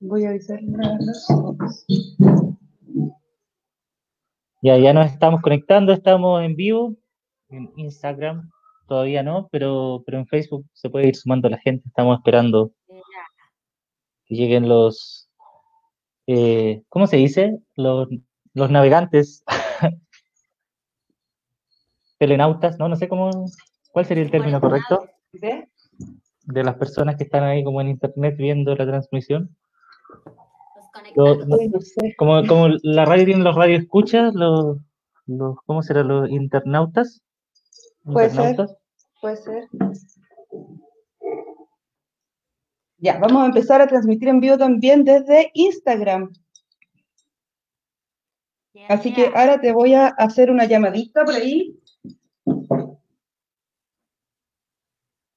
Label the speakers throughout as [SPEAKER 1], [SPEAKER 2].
[SPEAKER 1] Voy a avisar.
[SPEAKER 2] Ya, ya nos estamos conectando, estamos en vivo, en Instagram todavía no, pero, pero en Facebook se puede ir sumando la gente, estamos esperando que lleguen los, eh, ¿cómo se dice? Los, los navegantes, telenautas, ¿no? No sé cómo, ¿cuál sería el término correcto? De las personas que están ahí como en internet viendo la transmisión. Como, como la radio tiene los radio escuchas, los, los, ¿cómo será? Los internautas.
[SPEAKER 1] Puede ser, puede ser. Ya, vamos a empezar a transmitir en vivo también desde Instagram. Así que ahora te voy a hacer una llamadita por ahí.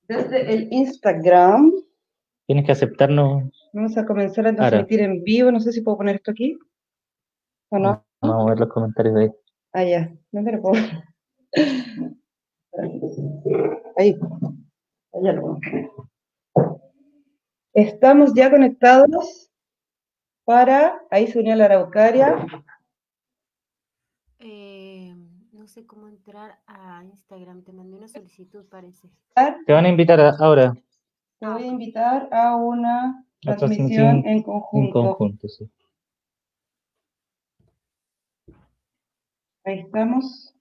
[SPEAKER 1] Desde el Instagram.
[SPEAKER 2] Tienes que aceptarnos.
[SPEAKER 1] Vamos a comenzar a transmitir en vivo. No sé si puedo poner esto aquí. ¿O no?
[SPEAKER 2] Vamos a ver los comentarios de ahí.
[SPEAKER 1] Ah, ya. ¿Dónde lo puedo? Ahí. Allá lo Estamos ya conectados para. Ahí se unió la Araucaria.
[SPEAKER 3] Eh, no sé cómo entrar a Instagram. Te mandé una solicitud, parece.
[SPEAKER 2] Te van a invitar ahora.
[SPEAKER 1] Te voy a invitar a una transmisión en conjunto. En conjunto, sí. Ahí estamos.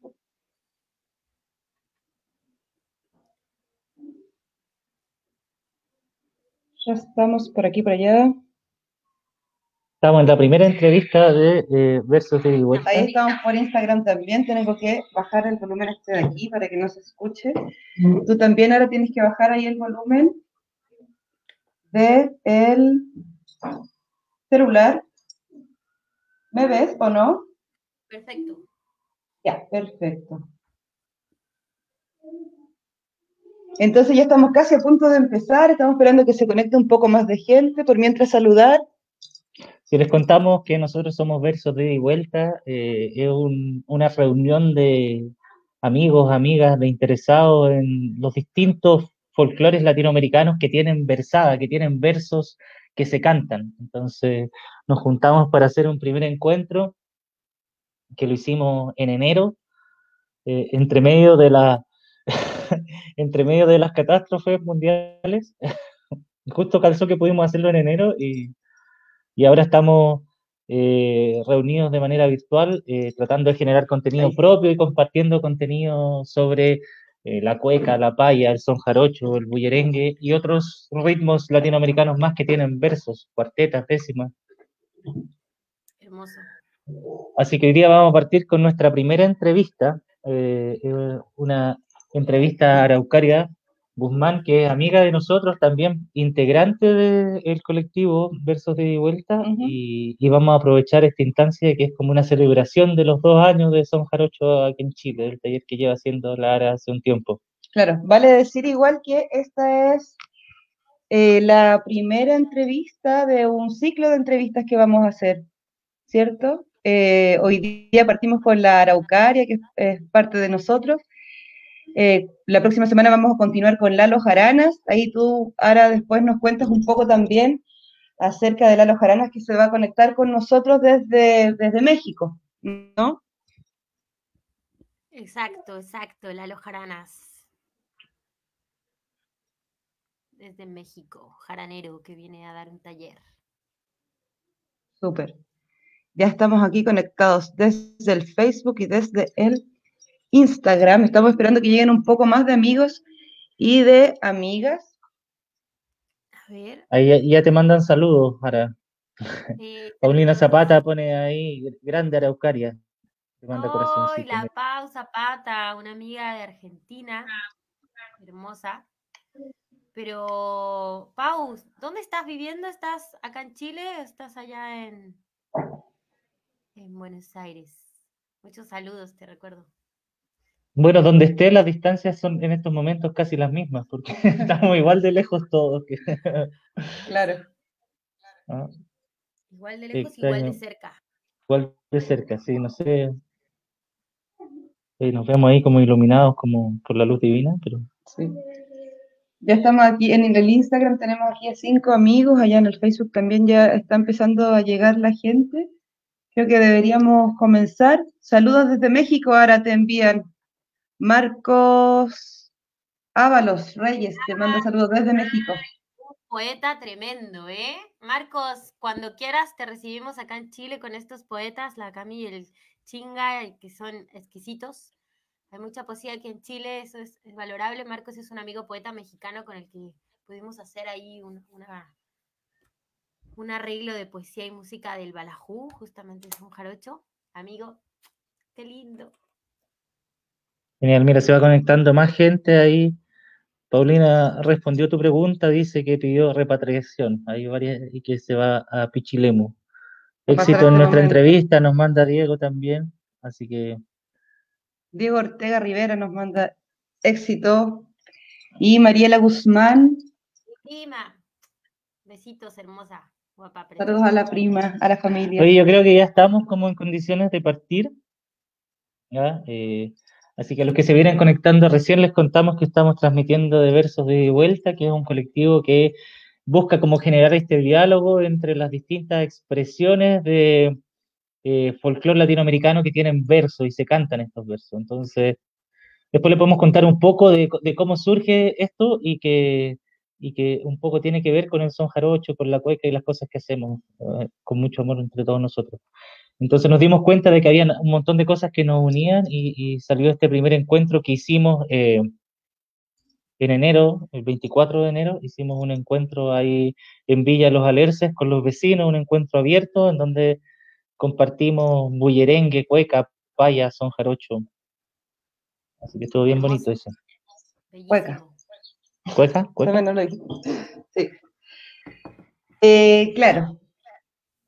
[SPEAKER 1] Ya estamos por aquí, por allá.
[SPEAKER 2] Estamos en la primera entrevista de eh, Versos de Igualdad.
[SPEAKER 1] Ahí estamos por Instagram también. Tengo que bajar el volumen este de aquí para que no se escuche. Tú también ahora tienes que bajar ahí el volumen de el celular. ¿Me ves o no?
[SPEAKER 3] Perfecto.
[SPEAKER 1] Ya, perfecto. Entonces ya estamos casi a punto de empezar, estamos esperando que se conecte un poco más de gente, por mientras saludar.
[SPEAKER 2] Si les contamos que nosotros somos Versos de y Vuelta, eh, es una reunión de amigos, amigas, de interesados en los distintos folclores latinoamericanos que tienen versada, que tienen versos que se cantan. Entonces nos juntamos para hacer un primer encuentro, que lo hicimos en enero, eh, entre medio de la entre medio de las catástrofes mundiales. Justo calzó que pudimos hacerlo en enero y, ahora estamos eh, reunidos de manera virtual, eh, tratando de generar contenido propio y compartiendo contenido sobre eh, la cueca, la paya, el son jarocho, el bullerengue y otros ritmos latinoamericanos más que tienen versos, cuartetas, décimas.
[SPEAKER 3] Hermoso.
[SPEAKER 2] Así que hoy día vamos a partir con nuestra primera entrevista, una entrevista Araucaria Guzmán, que es amiga de nosotros, también integrante del colectivo Versos de Vuelta, y, vamos a aprovechar esta instancia que es como una celebración de los dos años de Son Jarocho aquí en Chile, el taller que lleva haciendo Lara hace un tiempo.
[SPEAKER 1] Claro, vale decir igual que esta es eh, la primera entrevista de un ciclo de entrevistas que vamos a hacer, ¿cierto? Eh, hoy día partimos con la Araucaria, que es parte de nosotros, eh, la próxima semana vamos a continuar con Lalo Jaranas. Ahí tú ahora después nos cuentas un poco también acerca de Lalo Jaranas que se va a conectar con nosotros desde, desde México, ¿no?
[SPEAKER 3] Exacto, exacto, Lalo Jaranas. Desde México, jaranero que viene a dar un taller.
[SPEAKER 1] Súper. Ya estamos aquí conectados desde el Facebook y desde el Instagram. Estamos esperando que lleguen un poco más de amigos y de amigas.
[SPEAKER 3] A ver.
[SPEAKER 2] Ahí ya, te mandan saludos, Ara. Paulina Zapata pone ahí, grande Araucaria.
[SPEAKER 3] Te manda oh, la Pau Zapata, una amiga de Argentina, hermosa. Pero, Pau, ¿dónde estás viviendo? ¿Estás acá en Chile o estás allá en, en Buenos Aires? Muchos saludos, te recuerdo.
[SPEAKER 2] Bueno, donde esté, las distancias son en estos momentos casi las mismas, porque estamos igual de lejos todos.
[SPEAKER 1] Claro.
[SPEAKER 3] Ah. Igual de lejos, igual de cerca.
[SPEAKER 2] Igual de cerca, sí, no sé. nos vemos ahí como iluminados como por la luz divina, pero.
[SPEAKER 1] Sí. Ya estamos aquí en el Instagram, tenemos aquí a cinco amigos, allá en el Facebook también ya está empezando a llegar la gente. Creo que deberíamos comenzar. Saludos desde México, ahora te envían Marcos Ábalos Reyes, te manda saludos desde México.
[SPEAKER 3] Un poeta tremendo, ¿eh? Marcos, cuando quieras te recibimos acá en Chile con estos poetas, la Cami y el Chinga, que son exquisitos. Hay mucha poesía aquí en Chile, eso es, valorable. Marcos es un amigo poeta mexicano con el que pudimos hacer ahí un, un arreglo de poesía y música del Balajú, justamente es un jarocho. Amigo, qué lindo.
[SPEAKER 2] Genial, mira, se va conectando más gente ahí. Paulina respondió tu pregunta, dice que pidió repatriación. Hay varias y que se va a Pichilemu. Éxito en nuestra entrevista, nos manda Diego también, así que
[SPEAKER 1] Diego Ortega Rivera nos manda éxito. Y Mariela Guzmán.
[SPEAKER 3] Prima. Besitos, hermosa. Guapa,
[SPEAKER 1] Saludos a la prima, a la familia.
[SPEAKER 2] Oye, yo creo que ya estamos como en condiciones de partir. Eh, así que a los que se vienen conectando recién les contamos que estamos transmitiendo de Versos de Vuelta, que es un colectivo que busca como generar este diálogo entre las distintas expresiones de, eh, folclore latinoamericano que tienen versos y se cantan estos versos. Entonces, después le podemos contar un poco de, cómo surge esto y que, y que un poco tiene que ver con el son jarocho, con la cueca y las cosas que hacemos eh, con mucho amor entre todos nosotros. Entonces nos dimos cuenta de que había un montón de cosas que nos unían y, salió este primer encuentro que hicimos eh, en enero, el 24 de enero, hicimos un encuentro ahí en Villa Los Alerces con los vecinos, un encuentro abierto en donde compartimos bullerengue, cueca, paya, son jarocho. Así que estuvo bien bonito eso.
[SPEAKER 1] Cueca.
[SPEAKER 2] ¿Cueca? ¿Cueca?
[SPEAKER 1] Sí. Eh, claro.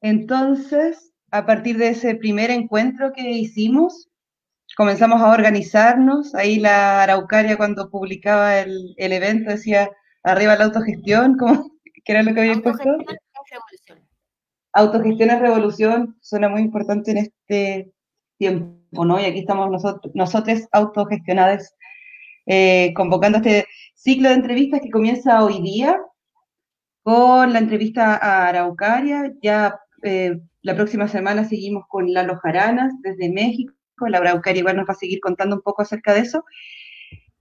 [SPEAKER 1] Entonces, a partir de ese primer encuentro que hicimos, comenzamos a organizarnos. Ahí la Araucaria cuando publicaba el, evento decía arriba la autogestión, ¿cómo? ¿Qué era lo que había puesto? autogestión es revolución, suena muy importante en este tiempo, ¿no? Y aquí estamos nosotros, nosotros autogestionados, eh, convocando este ciclo de entrevistas que comienza hoy día con la entrevista a Araucaria. Ya eh, la próxima semana seguimos con Lalo Jaranas desde México. La Araucaria igual nos va a seguir contando un poco acerca de eso.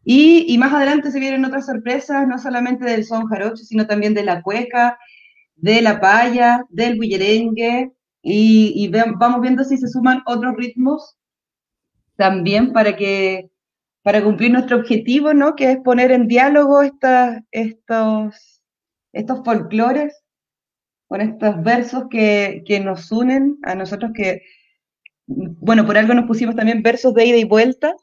[SPEAKER 1] Y, y, más adelante se vienen otras sorpresas, no solamente del son jarocho, sino también de la cueca, de la paya, del bullerengue, y, vamos viendo si se suman otros ritmos también para que para cumplir nuestro objetivo, ¿no? Que es poner en diálogo estos, estos folclores con estos versos que, que, nos unen a nosotros que, bueno, por algo nos pusimos también versos de ida y vuelta,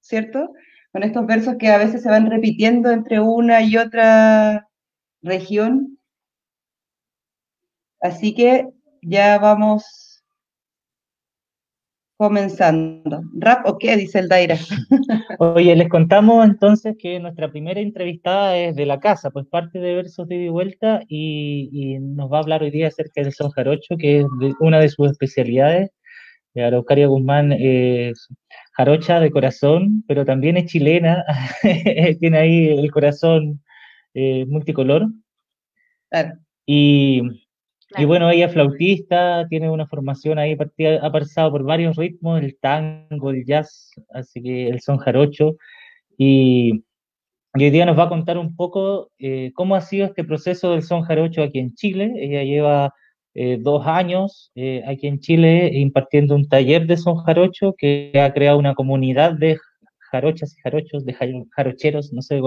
[SPEAKER 1] ¿cierto? Con estos versos que a veces se van repitiendo entre una y otra región Así que ya vamos comenzando. ¿Rap o qué? Dice el Daira.
[SPEAKER 2] Oye, les contamos entonces que nuestra primera entrevistada es de la casa, pues parte de Versos de Vuelta y, nos va a hablar hoy día acerca del son jarocho, que es una de sus especialidades. Araucaria Guzmán es jarocha de corazón, pero también es chilena, tiene ahí el corazón eh, multicolor. Claro. Y y bueno, ella es flautista, tiene una formación ahí, ha pasado por varios ritmos, el tango, el jazz, así que el son jarocho. Y, hoy día nos va a contar un poco eh, cómo ha sido este proceso del son jarocho aquí en Chile. Ella lleva eh, dos años eh, aquí en Chile impartiendo un taller de son jarocho que ha creado una comunidad de jarochas y jarochos, de jarocheros, no sé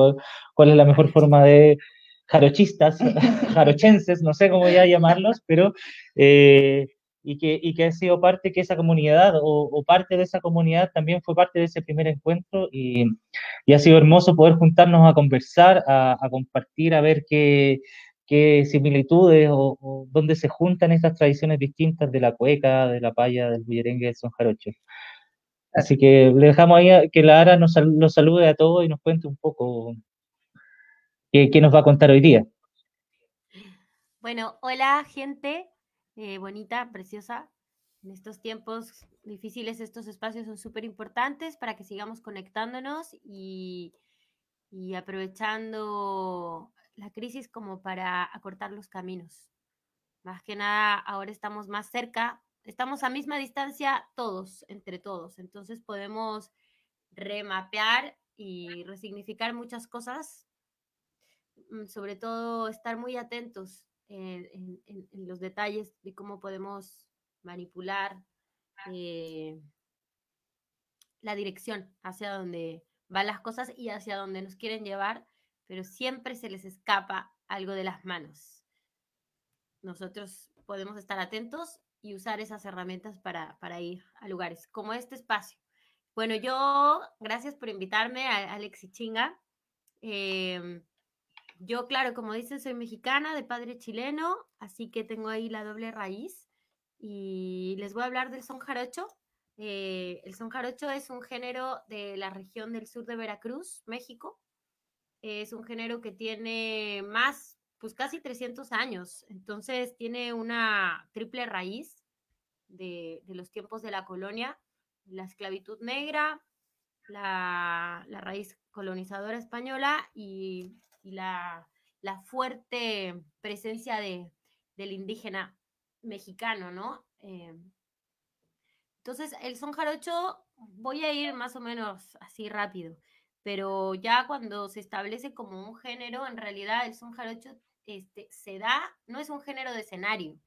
[SPEAKER 2] cuál es la mejor forma de jarochistas, jarochenses, no sé cómo ya llamarlos, pero eh, y, que, y que ha sido parte que esa comunidad o, parte de esa comunidad también fue parte de ese primer encuentro y, y ha sido hermoso poder juntarnos a conversar, a, compartir, a ver qué, qué similitudes o, dónde se juntan estas tradiciones distintas de la cueca, de la paya, del bullerengue, del son jarocho. Así que le dejamos ahí que la Ara nos, nos salude a todos y nos cuente un poco ¿Qué, nos va a contar hoy día?
[SPEAKER 3] Bueno, hola gente eh, bonita, preciosa. En estos tiempos difíciles, estos espacios son súper importantes para que sigamos conectándonos y, y aprovechando la crisis como para acortar los caminos. Más que nada, ahora estamos más cerca, estamos a misma distancia todos, entre todos, entonces podemos remapear y resignificar muchas cosas, sobre todo estar muy atentos en, los detalles de cómo podemos manipular eh, la dirección hacia donde van las cosas y hacia donde nos quieren llevar, pero siempre se les escapa algo de las manos. Nosotros podemos estar atentos y usar esas herramientas para, ir a lugares como este espacio. Bueno, yo, gracias por invitarme, a Alex y Chinga. Em, yo, claro, como dicen, soy mexicana, de padre chileno, así que tengo ahí la doble raíz. Y les voy a hablar del son jarocho, eh, el son jarocho es un género de la región del sur de Veracruz, México. Es un género que tiene más, pues casi 300 años. Entonces tiene una triple raíz de, los tiempos de la colonia, la esclavitud negra, la, raíz colonizadora española y, la, fuerte presencia de, del indígena mexicano, ¿no? Eh, entonces, el son jarocho, voy a ir más o menos así rápido, pero ya cuando se establece como un género, en realidad el son jarocho este, se da, no es un género de escenario.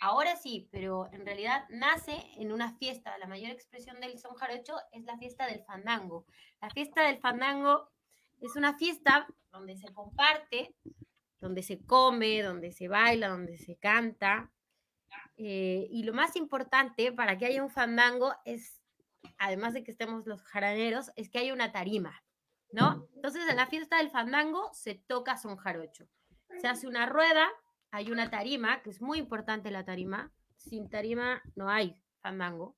[SPEAKER 3] Ahora sí, pero en realidad nace en una fiesta. La mayor expresión del son jarocho es la fiesta del fandango. La fiesta del fandango es una fiesta donde se comparte, donde se come, donde se baila, donde se canta, eh, y lo más importante para que haya un fandango es, además de que estemos los jaraneros, es que haya una tarima, ¿no? Entonces en la fiesta del fandango se toca son jarocho. Se hace una rueda, hay una tarima, que es muy importante la tarima. Sin tarima no hay fandango.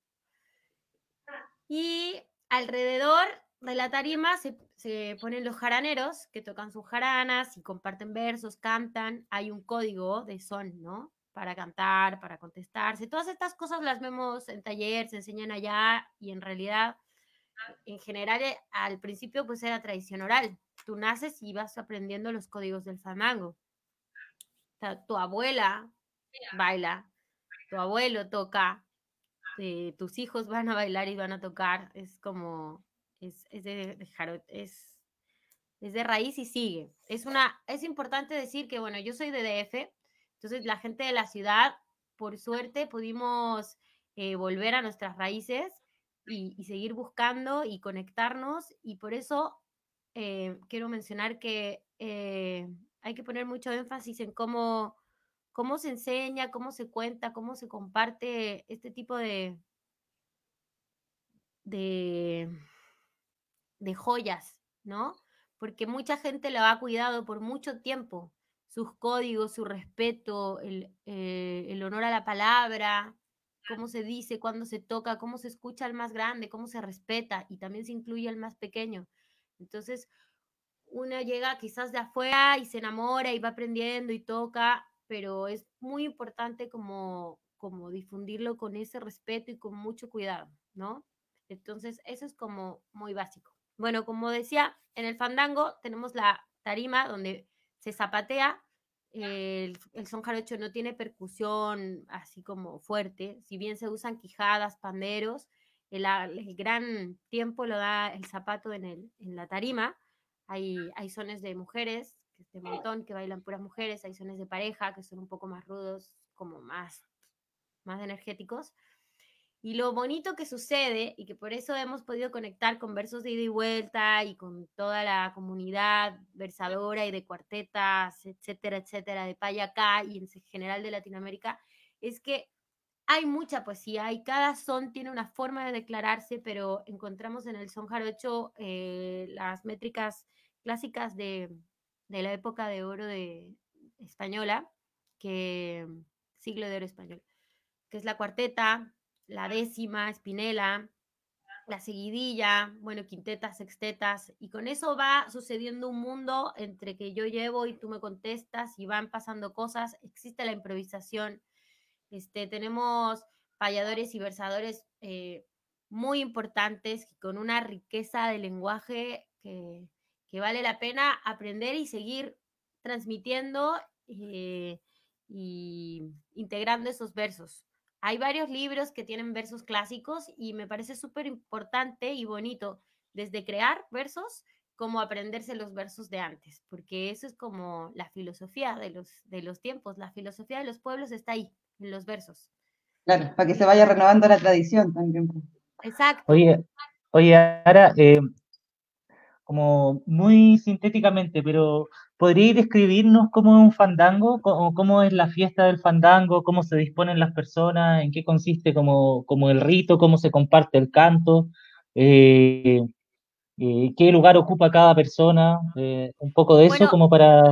[SPEAKER 3] Y alrededor de la tarima se, se, ponen los jaraneros que tocan sus jaranas y comparten versos, cantan. Hay un código de son, ¿no? para cantar, para contestarse. Todas estas cosas las vemos en taller, se enseñan allá y en realidad, en general, eh, al principio pues era tradición oral. Tú naces y vas aprendiendo los códigos del fandango. Tu abuela baila, tu abuelo toca, eh, tus hijos van a bailar y van a tocar. Es como, es, es de, es, es de raíz y sigue. Es una, es importante decir que, bueno, yo soy de DF, entonces, la gente de la ciudad, por suerte, pudimos eh, volver a nuestras raíces y, seguir buscando y conectarnos. Y por eso eh, quiero mencionar que eh, hay que poner mucho énfasis en cómo, cómo se enseña, cómo se cuenta, cómo se comparte este tipo de, de, de joyas, ¿no? Porque mucha gente lo ha cuidado por mucho tiempo sus códigos, su respeto, eh, el, honor a la palabra, cómo se dice, cuándo se toca, cómo se escucha al más grande, cómo se respeta y también se incluye al más pequeño. Entonces, una llega quizás de afuera y se enamora y va aprendiendo y toca, pero es muy importante como, como difundirlo con ese respeto y con mucho cuidado, ¿no? Entonces, eso es como muy básico. Bueno, como decía, en el fandango tenemos la tarima donde se zapatea. El, son jarocho no tiene percusión así como fuerte, si bien se usan quijadas, panderos, el, gran tiempo lo da el zapato en, el, la tarima. Hay, hay sones de mujeres, este montón, que bailan puras mujeres, hay sones de pareja, que son un poco más rudos, como más, más energéticos. Y lo bonito que sucede, y que por eso hemos podido conectar con versos de ida y vuelta y con toda la comunidad versadora y de cuartetas, etcétera, etcétera, de Payacá y en general de Latinoamérica, es que hay mucha poesía y cada son tiene una forma de declararse, pero encontramos en el son jarocho eh, las métricas clásicas de, de, la época de oro de española, que siglo de oro español, que es la cuarteta, la décima, espinela, la seguidilla, bueno, quintetas, sextetas, y con eso va sucediendo un mundo entre que yo llevo y tú me contestas y van pasando cosas, existe la improvisación, este, tenemos payadores y versadores eh, muy importantes con una riqueza de lenguaje que, que vale la pena aprender y seguir transmitiendo eh, y integrando esos versos. Hay varios libros que tienen versos clásicos y me parece súper importante y bonito desde crear versos como aprenderse los versos de antes, porque eso es como la filosofía de los, de los tiempos, la filosofía de los pueblos está ahí, en los versos.
[SPEAKER 1] Claro, para que se vaya renovando la tradición también. pues.
[SPEAKER 3] Exacto.
[SPEAKER 2] Oye, oye, ahora, eh, como muy sintéticamente, pero ¿podríais describirnos cómo es un fandango? ¿Cómo, cómo es la fiesta del fandango? ¿Cómo se disponen las personas? ¿En qué consiste como, como el rito? ¿Cómo se comparte el canto? Eh, eh, ¿Qué lugar ocupa cada persona? Eh, un poco de eso
[SPEAKER 3] Bueno,
[SPEAKER 2] como para,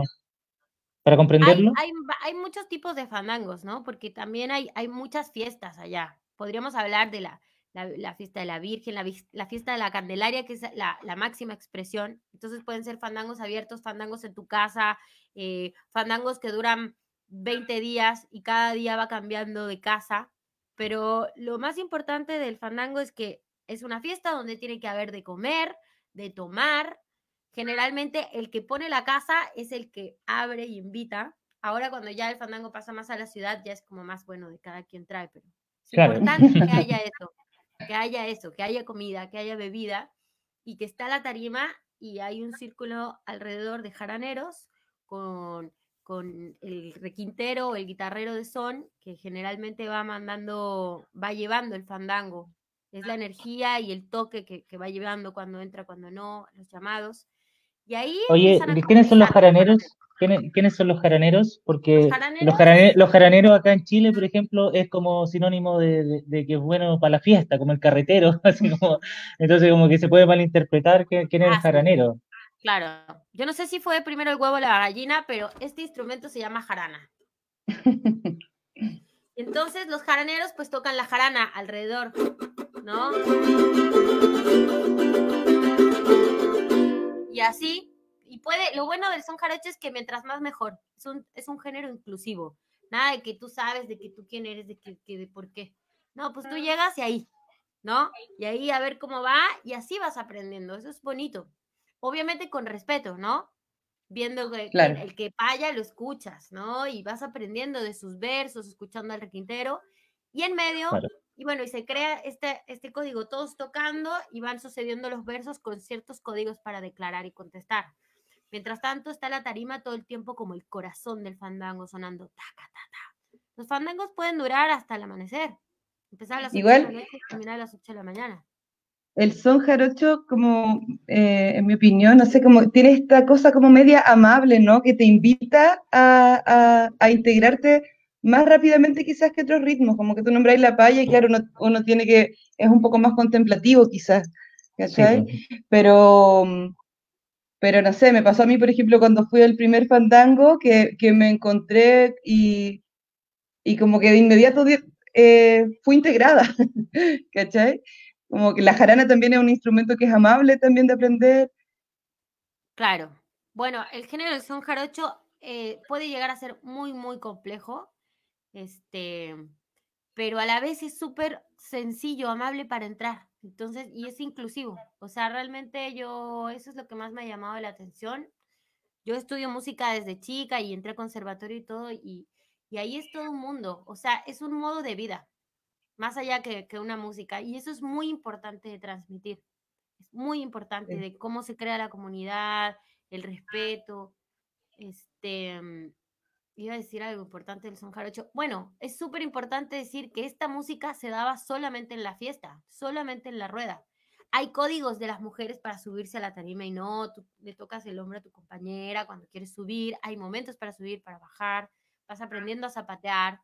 [SPEAKER 2] para comprenderlo.
[SPEAKER 3] hay, hay muchos tipos de fandangos, ¿no? Porque también hay, hay muchas fiestas allá. Podríamos hablar de la, la, la fiesta de la Virgen, la, fiesta de la Candelaria, que es la, la máxima expresión. Entonces pueden ser fandangos abiertos, fandangos en tu casa, eh, fandangos que duran 20 días y cada día va cambiando de casa. Pero lo más importante del fandango es que es una fiesta donde tiene que haber de comer, de tomar. Generalmente el que pone la casa es el que abre y invita. Ahora cuando ya el fandango pasa más a la ciudad, ya es como más bueno de cada quien trae, pero es
[SPEAKER 2] Claro.
[SPEAKER 3] importante que haya eso, que haya eso, que haya comida, que haya bebida y que está la tarima y hay un círculo alrededor de jaraneros con, con el requintero o el guitarrero de son que generalmente va mandando, va llevando el fandango. Es la energía y el toque que, que va llevando cuando entra, cuando no, los llamados. Y ahí
[SPEAKER 2] Oye, ¿quiénes son los jaraneros? ¿Quiénes, quiénes son los jaraneros? Porque los
[SPEAKER 3] jaraneros-
[SPEAKER 2] jarane- los jaraneros acá en Chile, por ejemplo, es como sinónimo de, de- de que es bueno para la fiesta, como el carretero, así como, entonces como que se puede malinterpretar que- quién es
[SPEAKER 3] Ah,
[SPEAKER 2] el
[SPEAKER 3] sí.
[SPEAKER 2] jaranero.
[SPEAKER 3] Claro, yo no sé si fue primero el huevo o la gallina, pero este instrumento se llama jarana. Entonces los jaraneros pues tocan la jarana alrededor, ¿no? Y así, y puede, lo bueno del son jarocho es que mientras más mejor, es un, es un género inclusivo, nada de que tú sabes, de que tú quién eres, de que, que de por qué. No, pues tú llegas y ahí, ¿no? Y ahí a ver cómo va y así vas aprendiendo, eso es bonito. Obviamente con respeto, ¿no? Viendo que, el que vaya lo escuchas, ¿no? Y vas aprendiendo de sus versos, escuchando al requintero. Y en medio,
[SPEAKER 2] Claro.
[SPEAKER 3] y bueno, y se crea este, este código, todos tocando y van sucediendo los versos con ciertos códigos para declarar y contestar. Mientras tanto, está la tarima todo el tiempo como el corazón del fandango sonando taca, ta, ta. Los fandangos pueden durar hasta el amanecer. Empezar a las 8 de
[SPEAKER 1] Igual-
[SPEAKER 3] la noche y terminar a las 8 de la mañana.
[SPEAKER 1] El son jarocho, como eh, en mi opinión, no sé, como tiene esta cosa como media amable, ¿no? Que te invita a, a- a integrarte más rápidamente quizás que otros ritmos, como que tú nombráis la paya y claro, uno, uno tiene que, es un poco más contemplativo quizás,
[SPEAKER 2] Sí,
[SPEAKER 1] ¿cachai?
[SPEAKER 2] pues.
[SPEAKER 1] Pero, mm, pero no sé, me pasó a mí, por ejemplo, cuando fui al primer fandango, que, que me encontré y, y como que de inmediato di- eh, fui integrada, ¿cachai? Como que la jarana también es un instrumento que es amable también de aprender.
[SPEAKER 3] Claro. Bueno, el género del son jarocho eh, puede llegar a ser muy, muy complejo, este, pero a la vez es súper sencillo, amable para entrar. Entonces, y es inclusivo. O sea, realmente yo, eso es lo que más me ha llamado la atención. Yo estudio música desde chica y entré a conservatorio y todo, y, y ahí es todo un mundo. O sea, es un modo de vida, más allá que, que una música. Y eso es muy importante de transmitir. Es muy importante
[SPEAKER 1] Sí.
[SPEAKER 3] de cómo se crea la comunidad, el respeto. Este, iba a decir algo importante del son jarocho. Bueno, es súper importante decir que esta música se daba solamente en la fiesta, solamente en la rueda. Hay códigos de las mujeres para subirse a la tarima y no, le tocas el hombro a tu compañera cuando quieres subir, hay momentos para subir, para bajar, vas aprendiendo a zapatear.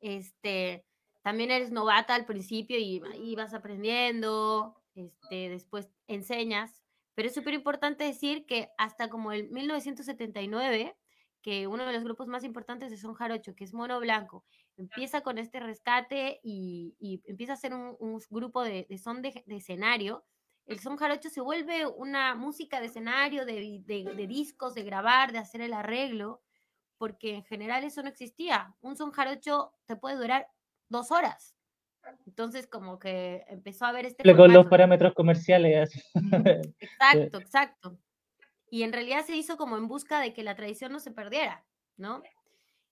[SPEAKER 3] Este, también eres novata al principio y, y vas aprendiendo, este, después enseñas, pero es súper importante decir que hasta como el 1979, que uno de los grupos más importantes de Son Jarocho, que es Mono Blanco, empieza con este rescate y, y empieza a ser un, un grupo de, de son de, de, escenario, el son jarocho se vuelve una música de escenario, de, de, de, discos, de grabar, de hacer el arreglo, porque en general eso no existía. Un son jarocho te puede durar dos horas. Entonces, como que empezó a haber este.
[SPEAKER 2] Con formato. los parámetros comerciales.
[SPEAKER 3] Exacto, exacto. Y en realidad se hizo como en busca de que la tradición no se perdiera, ¿no?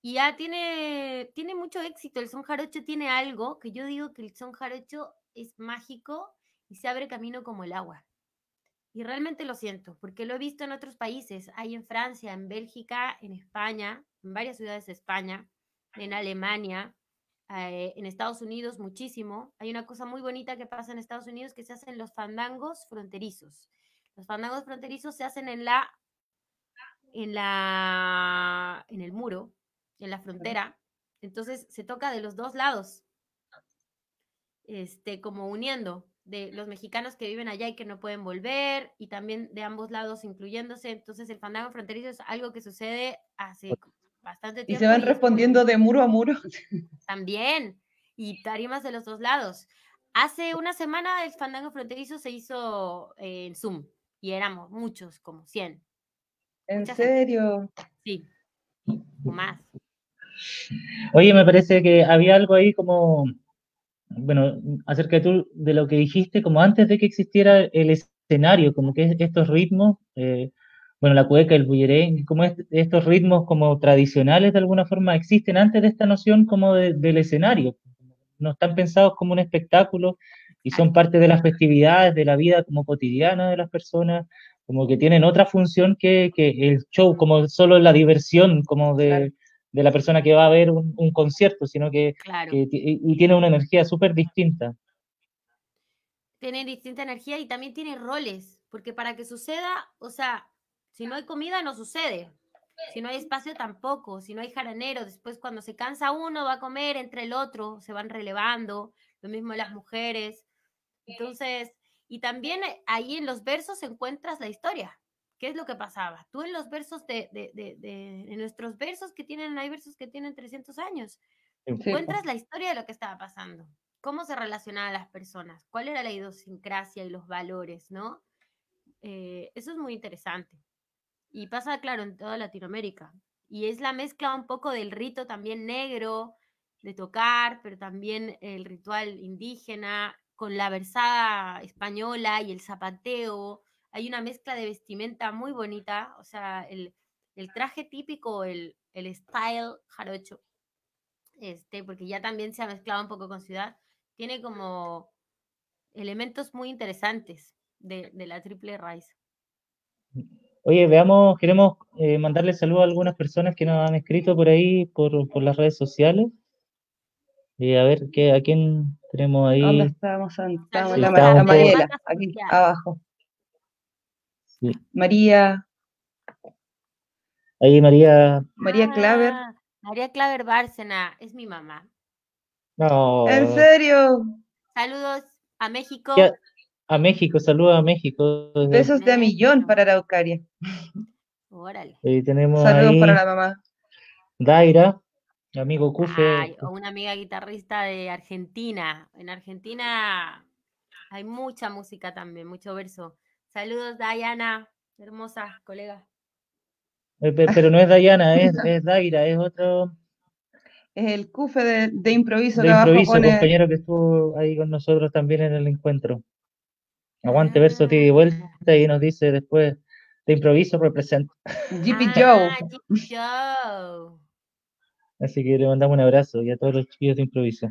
[SPEAKER 3] Y ya tiene, tiene mucho éxito. El son jarocho tiene algo que yo digo que el son jarocho es mágico y se abre camino como el agua. Y realmente lo siento, porque lo he visto en otros países. Hay en Francia, en Bélgica, en España, en varias ciudades de España, en Alemania, eh, en Estados Unidos muchísimo. Hay una cosa muy bonita que pasa en Estados Unidos que se hacen los fandangos fronterizos. Los fandangos fronterizos se hacen en la en la en el muro, en la frontera. Entonces se toca de los dos lados. Este, como uniendo de los mexicanos que viven allá y que no pueden volver, y también de ambos lados incluyéndose. Entonces, el fandango fronterizo es algo que sucede hace bastante tiempo.
[SPEAKER 1] Y se van respondiendo de muro a muro.
[SPEAKER 3] También, y tarimas de los dos lados. Hace una semana el fandango fronterizo se hizo en Zoom, y éramos muchos, como 100.
[SPEAKER 1] ¿En serio?
[SPEAKER 3] Sí, o más.
[SPEAKER 2] Oye, me parece que había algo ahí como bueno, acerca de, tú, de lo que dijiste, como antes de que existiera el escenario, como que estos ritmos, eh, bueno, la cueca, el bulleré, como estos ritmos como tradicionales de alguna forma existen antes de esta noción como del escenario. No están pensados como un espectáculo y son parte de las festividades, de la vida como cotidiana de las personas, como que tienen otra función que, que el show, como solo la diversión, como de, de la persona que va a ver un, concierto, sino que, y tiene una energía súper distinta.
[SPEAKER 3] Tiene distinta energía y también tiene roles, porque para que suceda, o sea, si no hay comida no sucede, si no hay espacio tampoco, si no hay jaranero, después cuando se cansa uno va a comer entre el otro, se van relevando, lo mismo las mujeres. Entonces, y también ahí en los versos encuentras la historia. ¿Qué es lo que pasaba? Tú en los versos de, de, de, nuestros versos que tienen, hay versos que tienen 300 años, encuentras la historia de lo que estaba pasando, cómo se relacionaban las personas, cuál era la idiosincrasia y los valores, ¿no? Eh, eso es muy interesante. Y pasa, claro, en toda Latinoamérica. Y es la mezcla un poco del rito también negro, de tocar, pero también el ritual indígena, con la versada española y el zapateo, hay una mezcla de vestimenta muy bonita, o sea, el, traje típico, el, el, style jarocho, este, porque ya también se ha mezclado un poco con ciudad, tiene como elementos muy interesantes de, la triple raíz.
[SPEAKER 2] Oye, veamos, queremos eh, mandarle saludos a algunas personas que nos han escrito por ahí, por, las redes sociales. Y a ver, ¿qué, ¿a quién tenemos ahí?
[SPEAKER 1] ¿Dónde estamos? Estamos la, la Mariela, aquí abajo. María.
[SPEAKER 2] Ahí María.
[SPEAKER 1] María Claver.
[SPEAKER 3] Ah, María Claver Bárcena, es mi mamá.
[SPEAKER 2] No.
[SPEAKER 1] ¿En serio?
[SPEAKER 3] Saludos a México.
[SPEAKER 2] A México, saludos a México.
[SPEAKER 1] Besos de a millón para Araucaria.
[SPEAKER 3] Órale.
[SPEAKER 2] Ahí tenemos
[SPEAKER 1] Saludos para la mamá.
[SPEAKER 2] Daira, amigo Cufe.
[SPEAKER 3] o una amiga guitarrista de Argentina. En Argentina hay mucha música también, mucho verso. Saludos, Dayana, hermosa colega.
[SPEAKER 2] Eh, pero no es Dayana, es, es Daira, es otro.
[SPEAKER 1] Es el CUFE de, improviso.
[SPEAKER 2] De improviso, compañero que estuvo ahí con nosotros también en el encuentro. Aguante ah, verso y vuelta y nos dice después de improviso representa.
[SPEAKER 1] GP ah,
[SPEAKER 3] Joe.
[SPEAKER 2] Así que le mandamos un abrazo y a todos los chicos de improviso.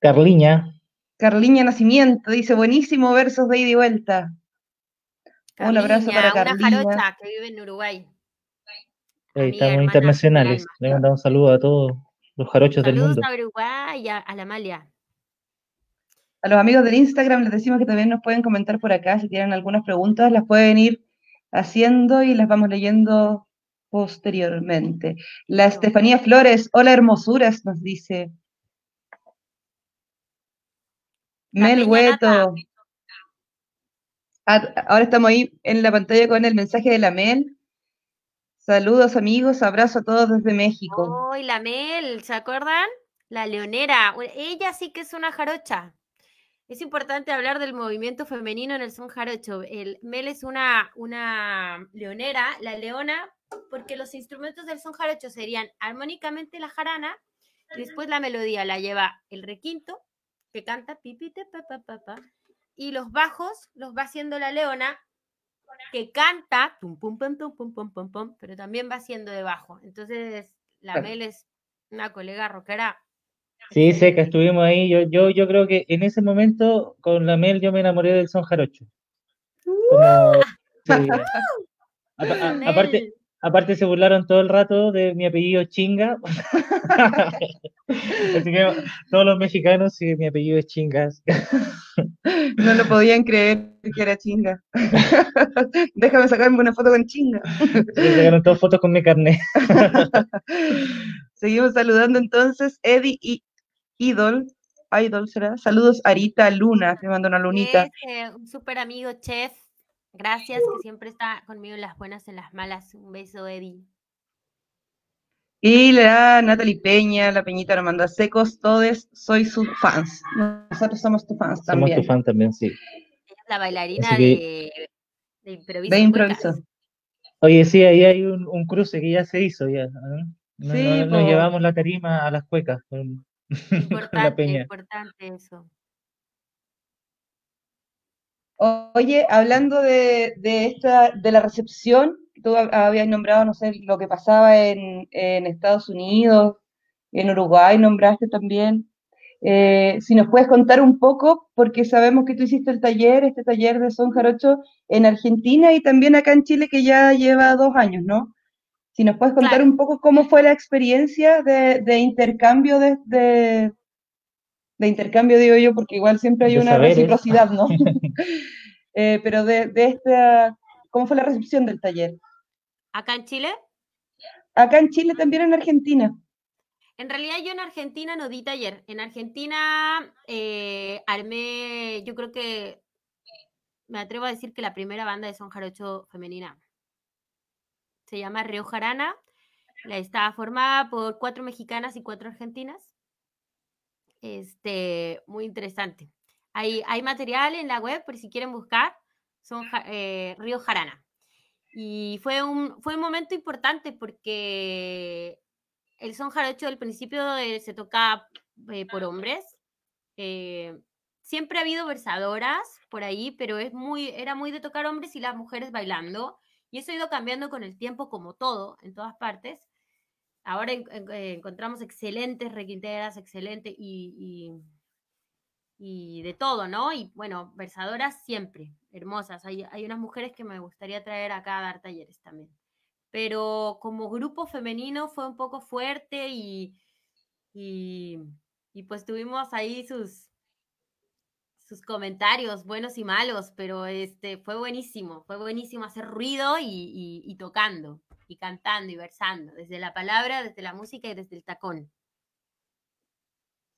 [SPEAKER 2] Carliña,
[SPEAKER 1] Carliña Nacimiento dice, buenísimo versos de ida y vuelta. un abrazo para Carliña.
[SPEAKER 3] Una jarocha que vive en Uruguay.
[SPEAKER 2] Estamos internacionales. Le mandamos un saludo a todos los jarochos del mundo.
[SPEAKER 3] Saludos a Uruguay y a, la Amalia.
[SPEAKER 1] A los amigos del Instagram les decimos que también nos pueden comentar por acá si tienen algunas preguntas, las pueden ir haciendo y las vamos leyendo posteriormente. La Estefanía Flores, hola hermosuras, nos dice. Mel Hueto. Ah, ahora estamos ahí en la pantalla con el mensaje de la Mel. Saludos amigos, abrazo a todos desde México.
[SPEAKER 3] ¡Uy, la Mel! ¿Se acuerdan? La leonera. Ella sí que es una jarocha. Es importante hablar del movimiento femenino en el son jarocho. El Mel es una, una leonera, la leona, porque los instrumentos del son jarocho serían armónicamente la jarana y después la melodía la lleva el requinto, que canta pipite, pa, pa, pa, y los bajos los va haciendo la leona que canta, tum, pum, pum, tum, pum, pum, pum, pum, pero también va haciendo de bajo. Entonces, la. Mel es una colega rockera.
[SPEAKER 2] Sí, sé que estuvimos ahí. Yo, yo, yo creo que en ese momento con la Mel yo me enamoré del son jarocho. Como, sí. A-
[SPEAKER 3] Mel,
[SPEAKER 2] aparte, aparte se burlaron todo el rato de mi apellido Chinga. Así que todos los mexicanos, sí, mi apellido es Chingas.
[SPEAKER 1] No lo podían creer que era chinga. Déjame sacarme una foto con chinga.
[SPEAKER 2] Se sacaron todas fotos con mi carnet.
[SPEAKER 1] Seguimos saludando entonces. Eddie y Idol. Idol será. Saludos Arita Luna, que me manda una lunita.
[SPEAKER 3] Ese, un súper amigo chef. Gracias, que siempre está conmigo en las buenas, en las malas. Un beso, Eddie.
[SPEAKER 1] Y la Natalie Peña, la Peñita nos manda secos, todes, soy sus fans. Nosotros somos tus fans
[SPEAKER 2] Somos
[SPEAKER 1] también.
[SPEAKER 2] tu fan también, sí.
[SPEAKER 3] Ella es la bailarina de, de improviso.
[SPEAKER 1] De.
[SPEAKER 2] Oye, sí, ahí hay un, un cruce que ya se hizo, ya. No-
[SPEAKER 1] Sí,
[SPEAKER 2] no- nos llevamos la tarima a las cuecas con,
[SPEAKER 3] Importante,
[SPEAKER 2] peña.
[SPEAKER 3] importante eso.
[SPEAKER 1] Oye, hablando de, de esta, de la recepción, tú hab- habías nombrado, no sé, lo que pasaba en, en Estados Unidos, en Uruguay nombraste también. Eh, si nos puedes contar un poco, porque sabemos que tú hiciste el taller, este taller de son jarocho en Argentina y también acá en Chile, que ya lleva dos años, ¿no? Si nos puedes contar
[SPEAKER 3] Claro.
[SPEAKER 1] un poco cómo fue la experiencia de, de intercambio de, de, de intercambio, digo yo, porque igual siempre hay
[SPEAKER 2] De
[SPEAKER 1] una
[SPEAKER 2] saberes.
[SPEAKER 1] reciprocidad, ¿no? Eh, pero de, de esta, ¿cómo fue la recepción del taller?
[SPEAKER 3] Acá en Chile,
[SPEAKER 1] Acá en Chile, también en Argentina.
[SPEAKER 3] en realidad yo en Argentina no di taller. En Argentina eh, armé, yo creo que me atrevo a decir que la primera banda de son jarocho femenina. Se llama Río Jarana. La está formada por cuatro mexicanas y cuatro argentinas. Este, muy interesante. Hay, hay material en la web por si quieren buscar. Son eh, Río Jarana. Y fue un, fue un momento importante porque el son jarocho al principio eh, se toca eh, por hombres. Eh, siempre ha habido versadoras por ahí, pero es muy, era muy de tocar hombres y las mujeres bailando. Y eso ha ido cambiando con el tiempo, como todo, en todas partes. Ahora eh, encontramos excelentes requinteras, excelentes y, y, y de todo, ¿no? Y bueno, versadoras siempre, hermosas. Hay, hay unas mujeres que me gustaría traer acá a dar talleres también. Pero como grupo femenino fue un poco fuerte y, y, y pues tuvimos ahí sus, sus comentarios buenos y malos, pero este fue buenísimo, fue buenísimo hacer ruido y, y- y tocando, y cantando y versando, desde la palabra, desde la música y desde el tacón.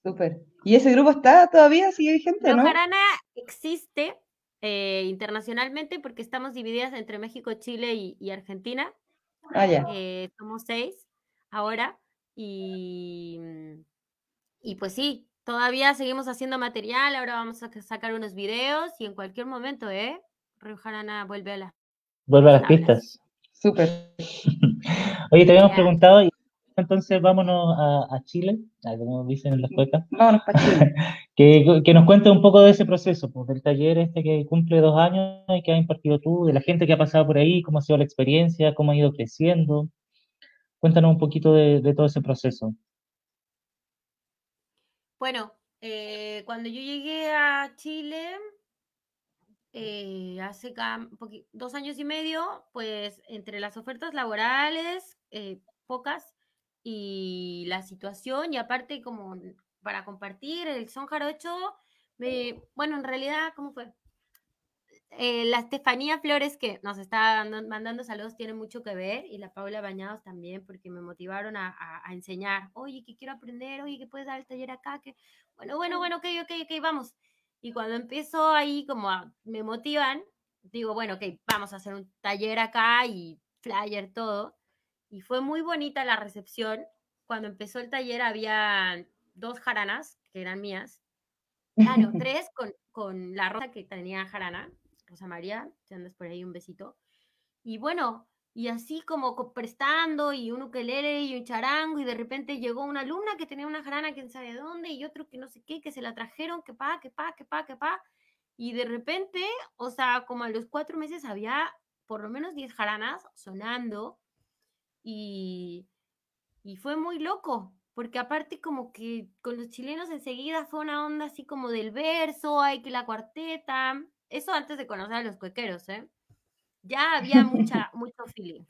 [SPEAKER 1] Súper. ¿Y ese grupo está todavía? ¿Sigue vigente, no?
[SPEAKER 3] Jarana existe eh, internacionalmente porque estamos divididas entre México, Chile y, y Argentina.
[SPEAKER 1] Ah, ya.
[SPEAKER 3] eh, somos seis ahora y, y pues sí, todavía seguimos haciendo material, ahora vamos a ca- sacar unos videos y en cualquier momento, ¿eh? Río Jarana vuelve a la...
[SPEAKER 2] Vuelve a las
[SPEAKER 3] Tablas.
[SPEAKER 2] pistas.
[SPEAKER 1] Súper.
[SPEAKER 2] Oye, te habíamos
[SPEAKER 3] Ya.
[SPEAKER 2] preguntado, y entonces vámonos a, a Chile, a como dicen en las cuecas,
[SPEAKER 1] Vámonos para Chile.
[SPEAKER 2] que, que nos cuentes un poco de ese proceso, pues, del taller este que cumple dos años y que has impartido tú, de la gente que ha pasado por ahí, cómo ha sido la experiencia, cómo ha ido creciendo. Cuéntanos un poquito de, de todo ese proceso.
[SPEAKER 3] Bueno, eh, cuando yo llegué a Chile, eh, hace dos años y medio, pues entre las ofertas laborales, eh, pocas, y la situación, y aparte como para compartir el son jarocho, me, bueno, en realidad, ¿cómo fue? Eh, la Estefanía Flores, que nos está dando- mandando saludos, tiene mucho que ver, y la Paula Bañados también, porque me motivaron a, a- a enseñar, oye, que quiero aprender, oye, que puedes dar el taller acá, que, bueno, bueno, bueno, ok, ok, ok, vamos. Y cuando empiezo ahí, como a- me motivan, digo, bueno, ok, vamos a hacer un taller acá y flyer, todo. Y fue muy bonita la recepción. Cuando empezó el taller había dos jaranas, que eran mías. Ah, no, tres con, con la rosa que tenía jarana, Rosa María, si andas por ahí, un besito. Y bueno, y así como co- prestando, y un ukelele y un charango, y de repente llegó una alumna que tenía una jarana, quién sabe dónde, y otro que no sé qué, que se la trajeron, que pa, que pa, que pa, que pa. Y de repente, o sea, como a los cuatro meses había por lo menos 10 jaranas sonando y, y fue muy loco, porque aparte como que con los chilenos enseguida fue una onda así como del verso, hay que la cuarteta, eso antes de conocer a los cuequeros, ¿eh? Ya había mucha, mucho feeling.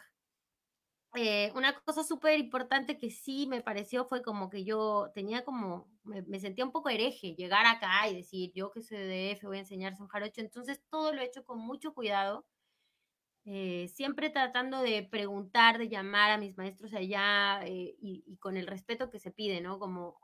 [SPEAKER 3] Eh, una cosa súper importante que sí me pareció fue como que yo tenía como, me, sentía un poco hereje llegar acá y decir, yo que soy de DF voy a enseñarse un jarocho, entonces todo lo he hecho con mucho cuidado, eh, siempre tratando de preguntar, de llamar a mis maestros allá eh, y, y, con el respeto que se pide, ¿no? Como,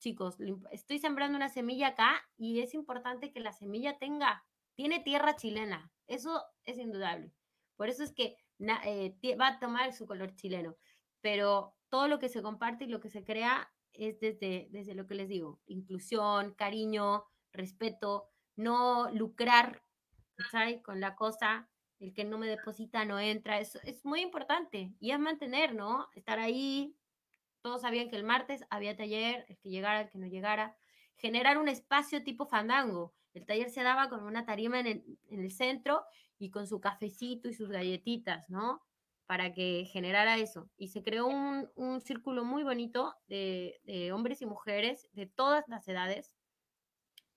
[SPEAKER 3] chicos, estoy sembrando una semilla acá y es importante que la semilla tenga, tiene tierra chilena, eso es indudable. Por eso es que eh, va a tomar su color chileno, pero todo lo que se comparte y lo que se crea es desde, desde lo que les digo, inclusión, cariño, respeto, no lucrar con la cosa, el que no me deposita no entra, eso es muy importante y es mantener, ¿no? Estar ahí, todos sabían que el martes había taller, el que llegara, el que no llegara, generar un espacio tipo fandango. El taller se daba con una tarima en el, en el centro y con su cafecito y sus galletitas, ¿no? Para que generara eso. Y se creó un, un círculo muy bonito de, de, hombres y mujeres de todas las edades.